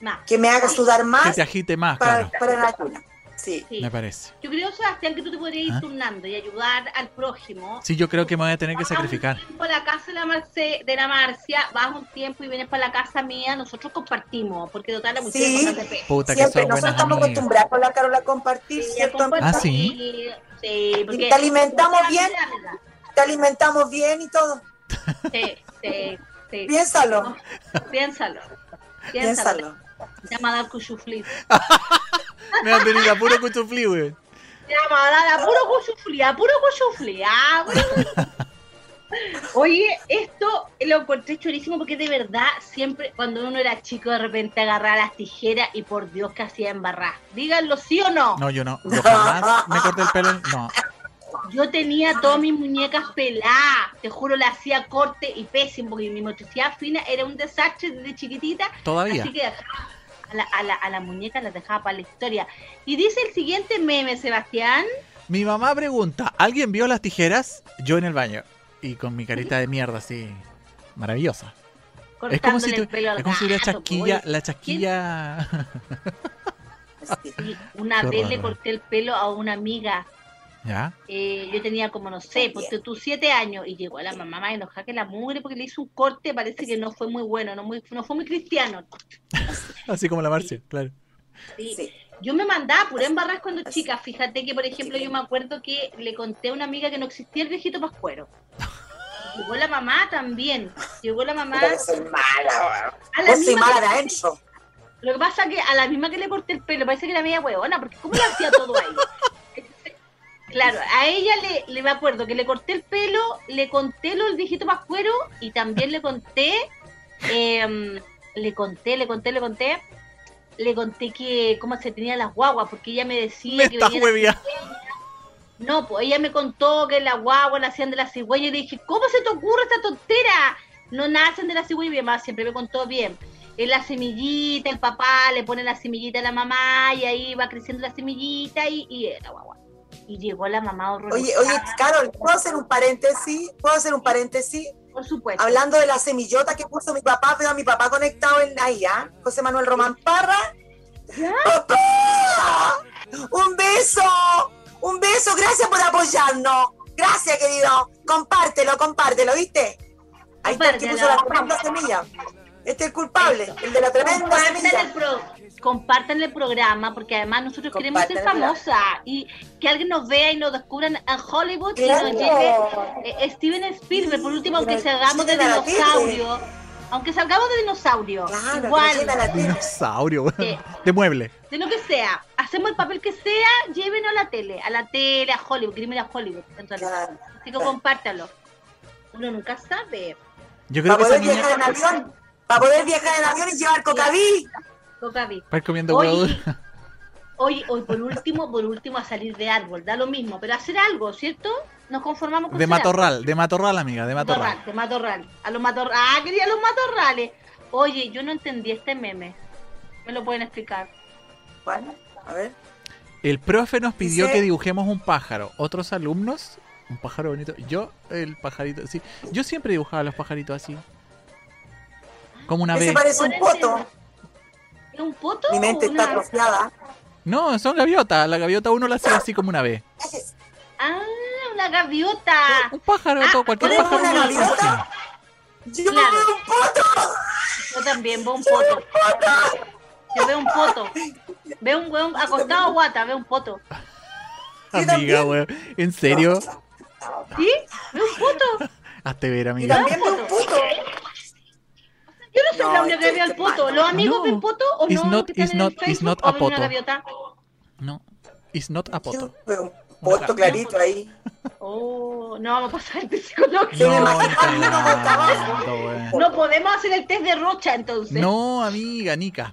más. que me haga sudar Que más te agite más, para, claro. para el ayuna. Sí. Sí. Me parece. Yo creo, Sebastián, que tú te podrías ir ¿Ah? turnando y ayudar al prójimo. Sí, yo creo que me voy a tener que Vas un sacrificar. tiempo a la casa de la, Marce, de la Marcia, vas un tiempo y vienes para la casa mía, nosotros compartimos, porque total la mujer Sí. es pe- Puta que Siempre, nosotros estamos amigas. acostumbrados con la Carola a compartir, Sí, ¿cierto? Ah, ¿sí? Sí, porque... ¿Te alimentamos bien? Te alimentamos bien y todo. Sí, sí, sí. Piénsalo, Piénsalo. Piénsalo. piénsalo. Llama a dar cuchuflí. [laughs] Me va a venir a puro cuchuflí, güey. Llama a dar a puro cuchuflí, a puro cuchuflí. puro- Oye, esto lo encontré chorísimo porque de verdad siempre cuando uno era chico de repente agarraba las tijeras y por Dios que hacía embarrar. Díganlo sí o no. No, yo no. Yo jamás me corté el pelo. No. Yo tenía todas mis muñecas peladas, te juro, le hacía corte y pésimo, porque mi motricidad fina era un desastre desde chiquitita, Todavía. así que dejaba a la, a la, a la muñeca las dejaba para la historia. Y dice el siguiente meme, Sebastián, Mi mamá pregunta, ¿alguien vio las tijeras? Yo en el baño. Y con mi carita de mierda así. Maravillosa. Es como si, tu- es como si la chasquilla, la chasquilla. Sí. Y una Qué vez le corté el pelo a una amiga, ¿Ya? eh, yo tenía como, no sé, porque tú siete años, y llegó la mamá más enojada que la mugre porque le hizo un corte, parece que no fue muy bueno, no, muy, no fue muy cristiano. [laughs] Así como la Marcia, claro. Sí. Sí. Yo me mandaba pura embarras cuando chica. Fíjate que, por ejemplo, yo me acuerdo que le conté a una amiga que no existía el viejito pascuero. [laughs] Llegó la mamá también. Llegó la mamá. Que soy mala, A la soy mala de adentro. Lo que pasa que a la misma que le corté el pelo, parece que era media huevona, porque ¿cómo lo hacía todo ahí? Claro, a ella le, le me acuerdo que le corté el pelo, le conté lo del viejito pascuero y también le conté, em, le conté, le conté, le conté, le conté que cómo se tenía las guaguas, porque ella me decía Me que venía la. No, pues ella me contó que las guaguas la hacían de la cigüeña y le dije, ¿cómo se te ocurre esta tontera? No nacen de la cigüeña y mi mamá siempre me contó bien. Es la semillita, el papá le pone la semillita a la mamá y ahí va creciendo la semillita y, y era guagua. Y llegó la mamá horrorizada, Oye, oye, Carol, ¿puedo hacer un paréntesis? ¿Puedo hacer un paréntesis? por supuesto. Hablando de la semillota que puso mi papá, veo a mi papá conectado en ahí, ¿ah? José Manuel Román Parra. ¡Papá! ¡Un beso! ¡Un beso! Gracias por apoyarnos. Gracias, querido. Compártelo, compártelo, ¿viste? Ahí está el que puso la tremenda semilla. Este es el culpable, el de la tremenda el, semilla. pro- compartan el programa porque además nosotros queremos ser famosas y que alguien nos vea y nos descubran en Hollywood Claro. y nos llegue eh, Steven Spielberg por último aunque Que salgamos de dinosaurio aunque salgamos de dinosaurio Claro, que igual la. Dinosaurio. De mueble. de lo que sea hacemos el papel que sea llévenos a la tele a la tele a Hollywood queremos ir a Hollywood en realidad. Claro. así que compártalo uno nunca sabe Yo creo Para que esa poder viajar niña en avión. Para poder viajar en avión y llevar cocaví. Toca vi. va a ir comiendo huevo [laughs] Oye, hoy por último, por último a salir de árbol, da lo mismo, pero hacer algo, ¿cierto? Nos conformamos con De algo. matorral, de matorral, amiga, de matorral. Matorral, de matorral. A los matorrales. Ah, quería los matorrales. Oye, yo no entendí este meme. ¿Me lo pueden explicar? Bueno, a ver. El profe nos pidió Dice- que dibujemos un pájaro. Otros alumnos, un pájaro bonito. Yo, el pajarito, sí. Yo siempre dibujaba los pajaritos así. Como una vez. parece un poto. ¿Es un poto? Mi mente está atrofiada. No, son gaviotas. La gaviota uno la hacía así como una vez. Ah, una gaviota. Un pájaro, Ah, todo, cualquier ¿puedes pájaro. una gaviota? Yo Claro. veo un poto. Yo también, veo un poto. Yo veo un poto. Veo un weón acostado guata, veo un poto. Yo Amiga, weón. ¿En serio? ¿Sí? Veo un poto. [laughs] Hazte ver, amiga. también veo un puto. No soy No, la única que este- veo el este poto. ¿Los amigos No. ven poto o It's no? not- que están it's en not- el it's Facebook not a una poto. gaviota? No. It's not a poto. Yo Una poto gaviota. clarito ahí. Oh, no vamos a pasar el test psicológico. No, cagando, weón. No podemos hacer el test de Rocha entonces. No, amiga, Nica.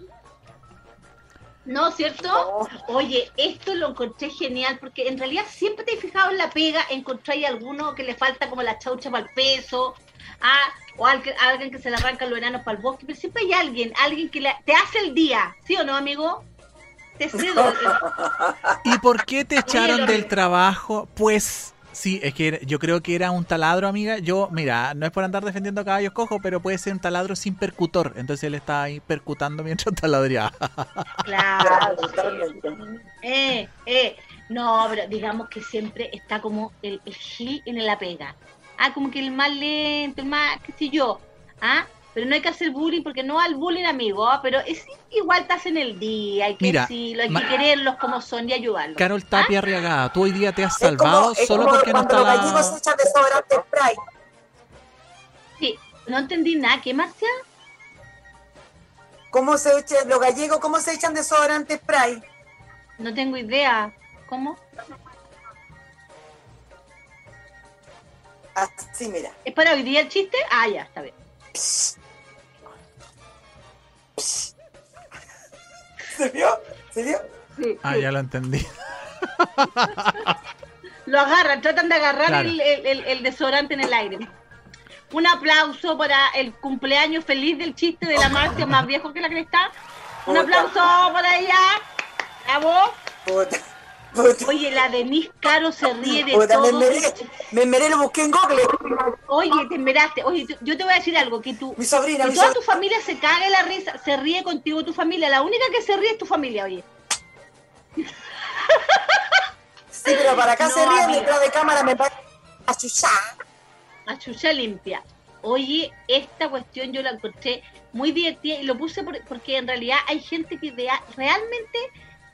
¿No, cierto? No. Oye, esto lo encontré genial porque en realidad siempre te he fijado en la pega, encontráis alguno que le falta como la chaucha para el peso, ah, o alguien, alguien que se le arranca los enanos para el bosque, pero siempre hay alguien, alguien que le- te hace el día, ¿sí o no, amigo? Te cedo. [laughs] ¿Y por qué te echaron del trabajo? Pues sí, es que yo creo que era un taladro, amiga. Yo, mira, no es por andar defendiendo a caballos cojos, pero puede ser un taladro sin percutor. Entonces él estaba ahí percutando mientras [laughs] taladreaba. claro. [laughs] Eh, eh. No, pero digamos que siempre está como el, el gil en la pega. Ah, como que el más lento, el más, qué sé yo. Ah, pero no hay que hacer bullying porque no al bullying, amigo. ah, Pero es igual estás en el día, hay que Mira, decirlo, hay que quererlos como son y ayudarlos. Carol Tapia Arriagada, tú hoy día te has Es como, salvado es solo como porque no cuando está los gallegos se la... echan desodorante spray. Sí, no entendí nada. ¿Qué, Marcia? ¿Cómo se echan, los gallegos, cómo se echan desodorante spray? No tengo idea. ¿Cómo? Así, mira. ¿Es para hoy día el chiste? Ah, ya, está bien. ¿Se vio? ¿Se vio? Sí, Ah, sí. ya lo entendí. [laughs] Lo agarran, tratan de agarrar Claro. el, el- el- el desodorante en el aire. Un aplauso para el cumpleaños feliz del chiste de la Marcia, más viejo que la cresta. Un aplauso para ella. Bravo. Puta. [laughs] Oye, la Denise Caro se ríe de me todo. me enmeré, lo busqué en Google. Oye, te miraste. Oye, yo te voy a decir algo, que tú... Mi sobrina, Que mi toda sobrina. tu familia se caga en la risa, se ríe contigo tu familia. La única que se ríe es tu familia, oye. Sí, pero para acá [laughs] No, se ríen amiga. detrás de cámara me parece a chuchá. a chucha limpia. Oye, esta cuestión yo la encontré muy divertida y lo puse por- porque en realidad hay gente que vea- realmente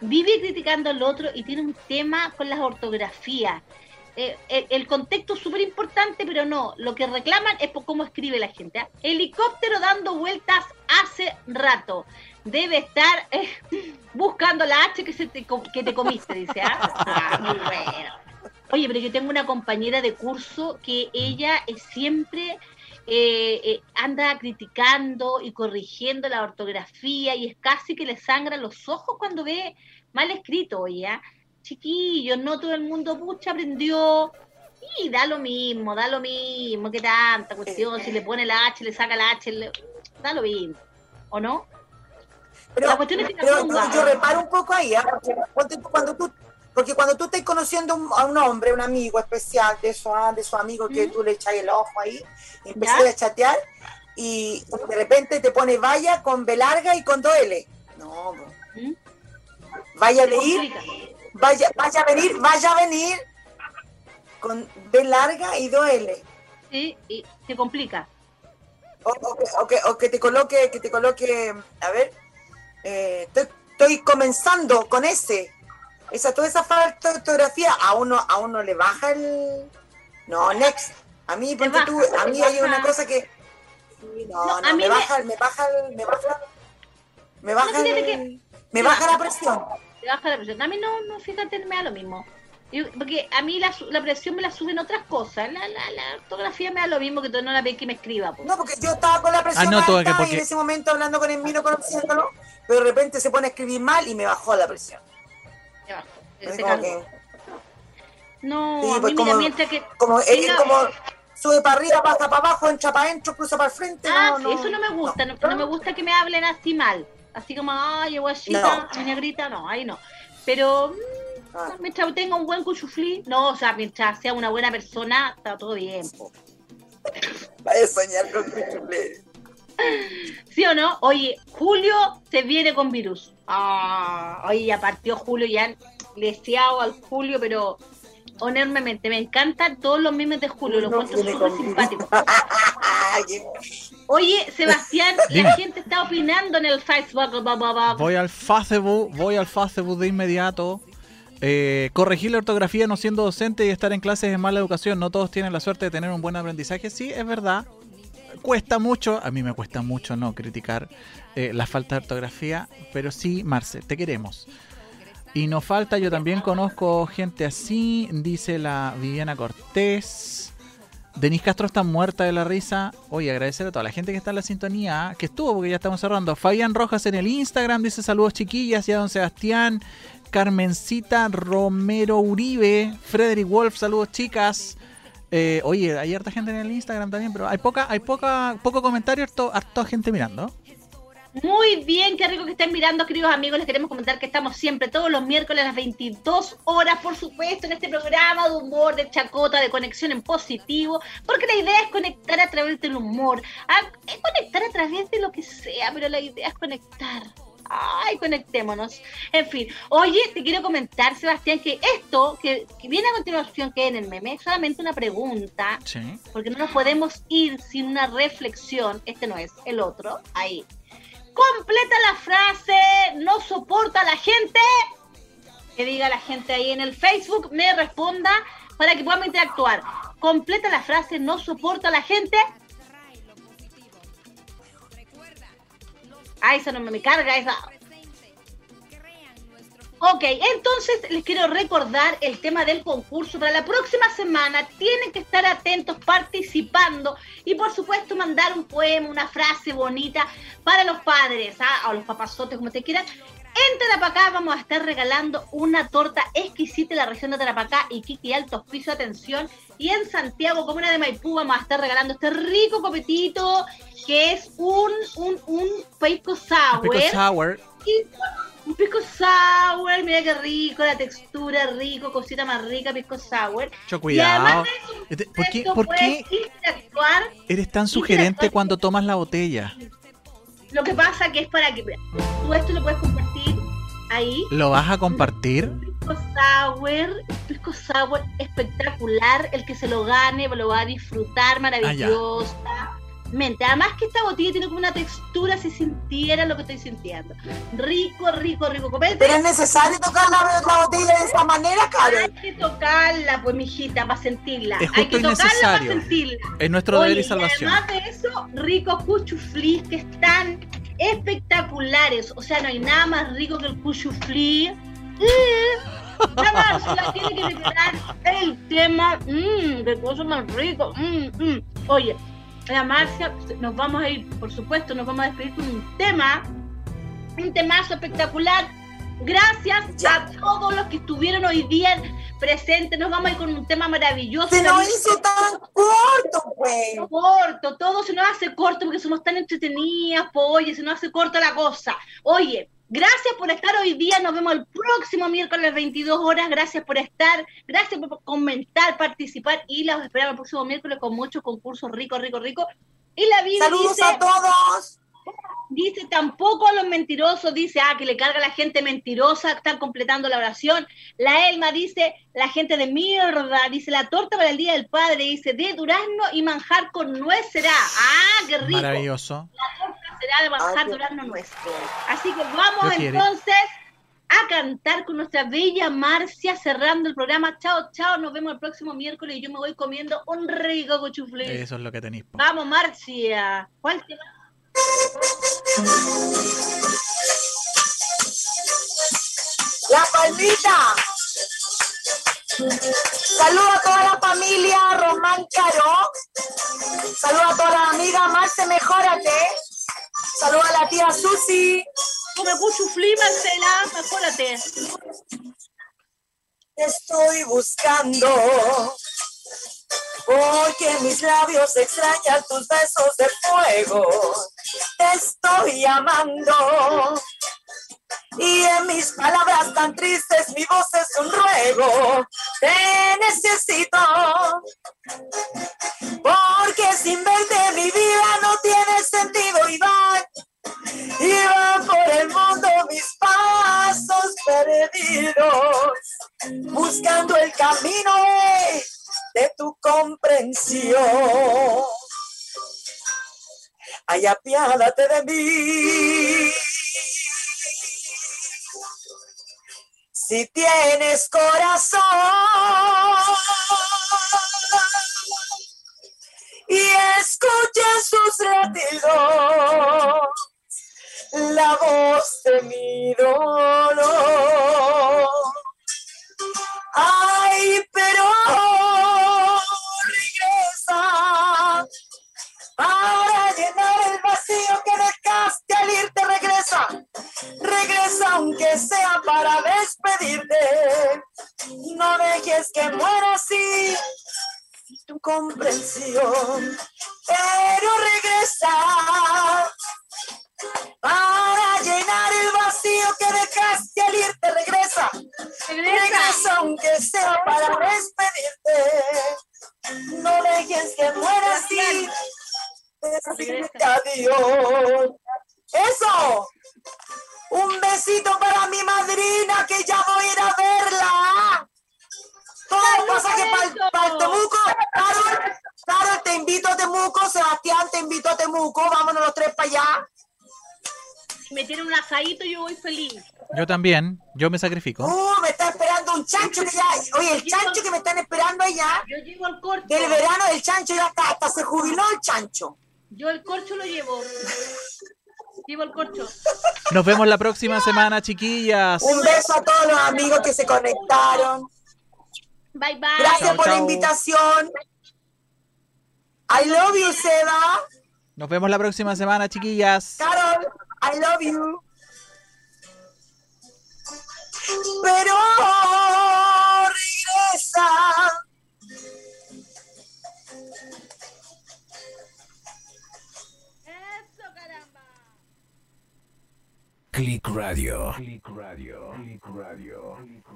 vive criticando al otro y tiene un tema con las ortografías. Eh, el, el contexto es súper importante, pero no, lo que reclaman es por cómo escribe la gente. ¿ah? Helicóptero dando vueltas hace rato. Debe estar eh, [laughs] buscando la H que, se te, que te comiste, dice. ¿ah? Ah, [laughs] muy bueno. Oye, pero yo tengo una compañera de curso que ella es siempre eh, eh, anda criticando y corrigiendo la ortografía y es casi que le sangran los ojos cuando ve mal escrito, oye. ¿ah? Chiquillos, no todo el mundo pucha aprendió. Y da lo mismo, da lo mismo, que tanta cuestión, si le pone la H, le saca la H, le- da lo mismo, ¿o no? Pero, La cuestión es que pero yo, reparo un poco ahí, ¿ah? tú cuando tú, porque cuando tú estás conociendo un- a un hombre, un amigo especial de su, de su amigo que ¿Mm? tú le echas el ojo ahí, ¿Ya? a chatear, y de repente te pone vaya con B larga y con dos L. No, bro. ¿Mm? vaya a complica. vaya, vaya a venir, vaya a venir con B larga y dos L. Sí, y se complica. O, o que, o que- o que te coloque, que te coloque, a ver, eh, estoy, estoy comenzando con ese. Esa, toda esa falta de ortografía, a uno, a uno le baja el. No, next. A mí, tú, baja, a mí hay baja. una cosa que. sí, No, No, no, a mí me, me- baja, me baja, el- me baja, me baja, el- que- me baja baja. la presión. te baja la presión. A mí no, no, fíjate, me da lo mismo. Yo- porque a mí la, su- la presión me la suben otras cosas. La, la, la ortografía me da lo mismo que tú no la ves que me escriba. pues. No, porque yo estaba con la presión Ah, no, alta que porque- y en ese momento hablando con el mino, conociéndolo, pero de repente se pone a escribir mal y me bajó la presión. Que- No, Sí, a mí pues mira, como- mientras que... como, tenga- como sube para arriba, pasa para abajo, entra para adentro, cruza para el frente. Ah, no, sí, eso no me gusta. No, no me gusta que me hablen así mal. Así como, ay, guachita, mi negrita, no, ahí no. Pero mm, Ah. mientras tenga un buen cuchuflí, no, o sea, mientras sea una buena persona, está todo bien. po. Vaya a soñar con cuchuflé. [laughs] ¿Sí o no? Oye, Julio se viene con virus. Ah, oye, ya partió Julio, ya deseado al Julio, pero enormemente. Me encantan todos los memes de Julio, los viene súper simpáticos. Oye, Sebastián, [laughs] la gente está opinando en el Facebook. Voy al Facebook, voy al Facebook de inmediato. Eh, corregir la ortografía no siendo docente y estar en clases es mala educación. No todos tienen la suerte de tener un buen aprendizaje. Sí, es verdad. Cuesta mucho, a mí me cuesta mucho no criticar eh, la falta de ortografía, pero sí, Marce, te queremos. Y nos falta, yo también conozco gente así, dice la Viviana Cortés. Denis Castro está muerta de la risa. Oye, agradecer a toda la gente que está en la sintonía, que estuvo porque ya estamos cerrando. Fabián Rojas en el Instagram dice saludos chiquillas y a don Sebastián. Carmencita Romero Uribe. Frederick Wolf, saludos chicas. Eh, oye, hay harta gente en el Instagram también, pero hay poca, hay poca, poco comentario, harto, harta gente mirando. Muy bien, qué rico que estén mirando, queridos amigos. Les queremos comentar que estamos siempre, todos los miércoles a las 22 horas, por supuesto, en este programa de humor, de chacota, de conexión en positivo, porque la idea es conectar a través del humor, a- es conectar a través de lo que sea, pero la idea es conectar. Ay, conectémonos. En fin, oye, te quiero comentar, Sebastián, que esto que, que viene a continuación, que en el meme, es solamente una pregunta, Sí. porque no nos podemos ir sin una reflexión. Este no es, el otro, ahí. Completa la frase, no soporta a la gente. Que diga la gente ahí en el Facebook, me responda para que podamos interactuar. Completa la frase, no soporta a la gente. Ah, esa no me, carga, esa. Ok, entonces les quiero recordar el tema del concurso. Para la próxima semana tienen que estar atentos participando y por supuesto mandar un poema, una frase bonita para los padres, ¿ah? o los papazotes, como te quieran. En Tarapacá vamos a estar regalando una torta exquisita en la región de Tarapacá y Kiki Alto Hospicio, atención. Y en Santiago, comuna de Maipú, vamos a estar regalando este rico copetito que es un, un, un pisco sour. Pico Sour. Y un pisco sour, mira qué rico, la textura rico, cosita más rica, pisco sour. Mucho Y además cuidado. Este, ¿Por qué, por qué eres tan sugerente cuando tomas la botella? Lo que pasa que es para que tú esto lo puedes compartir ahí. ¿Lo vas a compartir? Pisco sour, pisco sour espectacular. El que se lo gane lo va a disfrutar maravillosamente. Además que esta botella tiene como una textura si sintiera lo que estoy sintiendo. Rico, rico, rico. Copete. Pero es necesario tocar la, la botella de esa manera, Hay Karen. que tocarla, pues, mijita, para sentirla. Es Hay justo que tocarla para sentirla. Es nuestro deber y salvación. además de eso, ricos cuchuflis que están espectaculares. O sea, no hay nada más rico que el cuchuflí. Mm. La tiene que preparar el tema. Mmm, qué cosa más rico. Mm, mm. Oye, la Marcia, nos vamos a ir, por supuesto, nos vamos a despedir con un tema. Un temazo espectacular. Gracias Ya. a todos los que estuvieron hoy día presentes. Nos vamos a ir con un tema maravilloso. Se nos hizo tan corto, pues. corto, todo se nos hace corto porque somos tan entretenidas, po, oye, se nos hace corta la cosa. Oye, gracias por estar hoy día, nos vemos el próximo miércoles a las 22 horas, gracias por estar, gracias por comentar, participar y los esperamos el próximo miércoles con muchos concursos ricos, ricos, ricos. Y la Biblia Saludos dice, a todos. dice tampoco a los mentirosos, dice, ah, que le carga a la gente mentirosa, están completando la oración. La Elma dice, la gente de mierda, dice, la torta para el Día del Padre, dice, de durazno y manjar con nuez será. Ah, qué rico. Maravilloso. Será de Ah, qué- durazno nuez. Así que vamos entonces a cantar con nuestra bella Marcia cerrando el programa. Chao, chao, nos vemos el próximo miércoles y yo me voy comiendo un rico cochuflé. Eso es lo que tenéis. po. Vamos, Marcia. ¿Cuál tema? La palmita. Saludos a toda la familia Román Caro. Saludos a todas las amigas Marce, mejórate. Saludos a la tía Susi. Come cuchuflí, Marcela, mejórate. Te estoy buscando. Porque mis labios extrañan tus besos de fuego. Te estoy amando. Y en mis palabras tan tristes mi voz es un ruego. Te necesito. Porque sin verte mi vida no tiene sentido y van. Y van por el mundo mis pasos perdidos. Buscando el camino de tu comprensión. Ay, apiádate de mí. Si tienes corazón y escuchas sus latidos, la voz de mi dolor. Ay, pero regresa aunque sea para despedirte. No dejes que muera así tu comprensión, pero regresa para llenar el vacío que dejaste al irte. Regresa, regresa aunque sea para despedirte. No dejes que muera así. Decirte adiós. Eso. Un besito para mi madrina que ya voy a ir a verla. Todo el pasaje para el Temuco. Carol, Carol, te invito a Temuco. Sebastián, te invito a Temuco. Vámonos los tres para allá. Si me tiene un asadito, yo voy feliz. Yo también, yo me sacrifico. Uh, me está esperando un chancho que ya. Oye, el chancho que me están esperando allá. Yo llevo el corcho. Del verano del chancho ya hasta, hasta se jubiló el chancho. Yo el corcho lo llevo. Llevo el corcho. Nos vemos la próxima semana, chiquillas. Un beso a todos los amigos que se conectaron. Bye bye. Gracias por la invitación. I love you, Seba. Nos vemos la próxima semana, chiquillas. Carol, I love you. Pero regresa. Click Radio.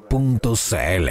Punto CL.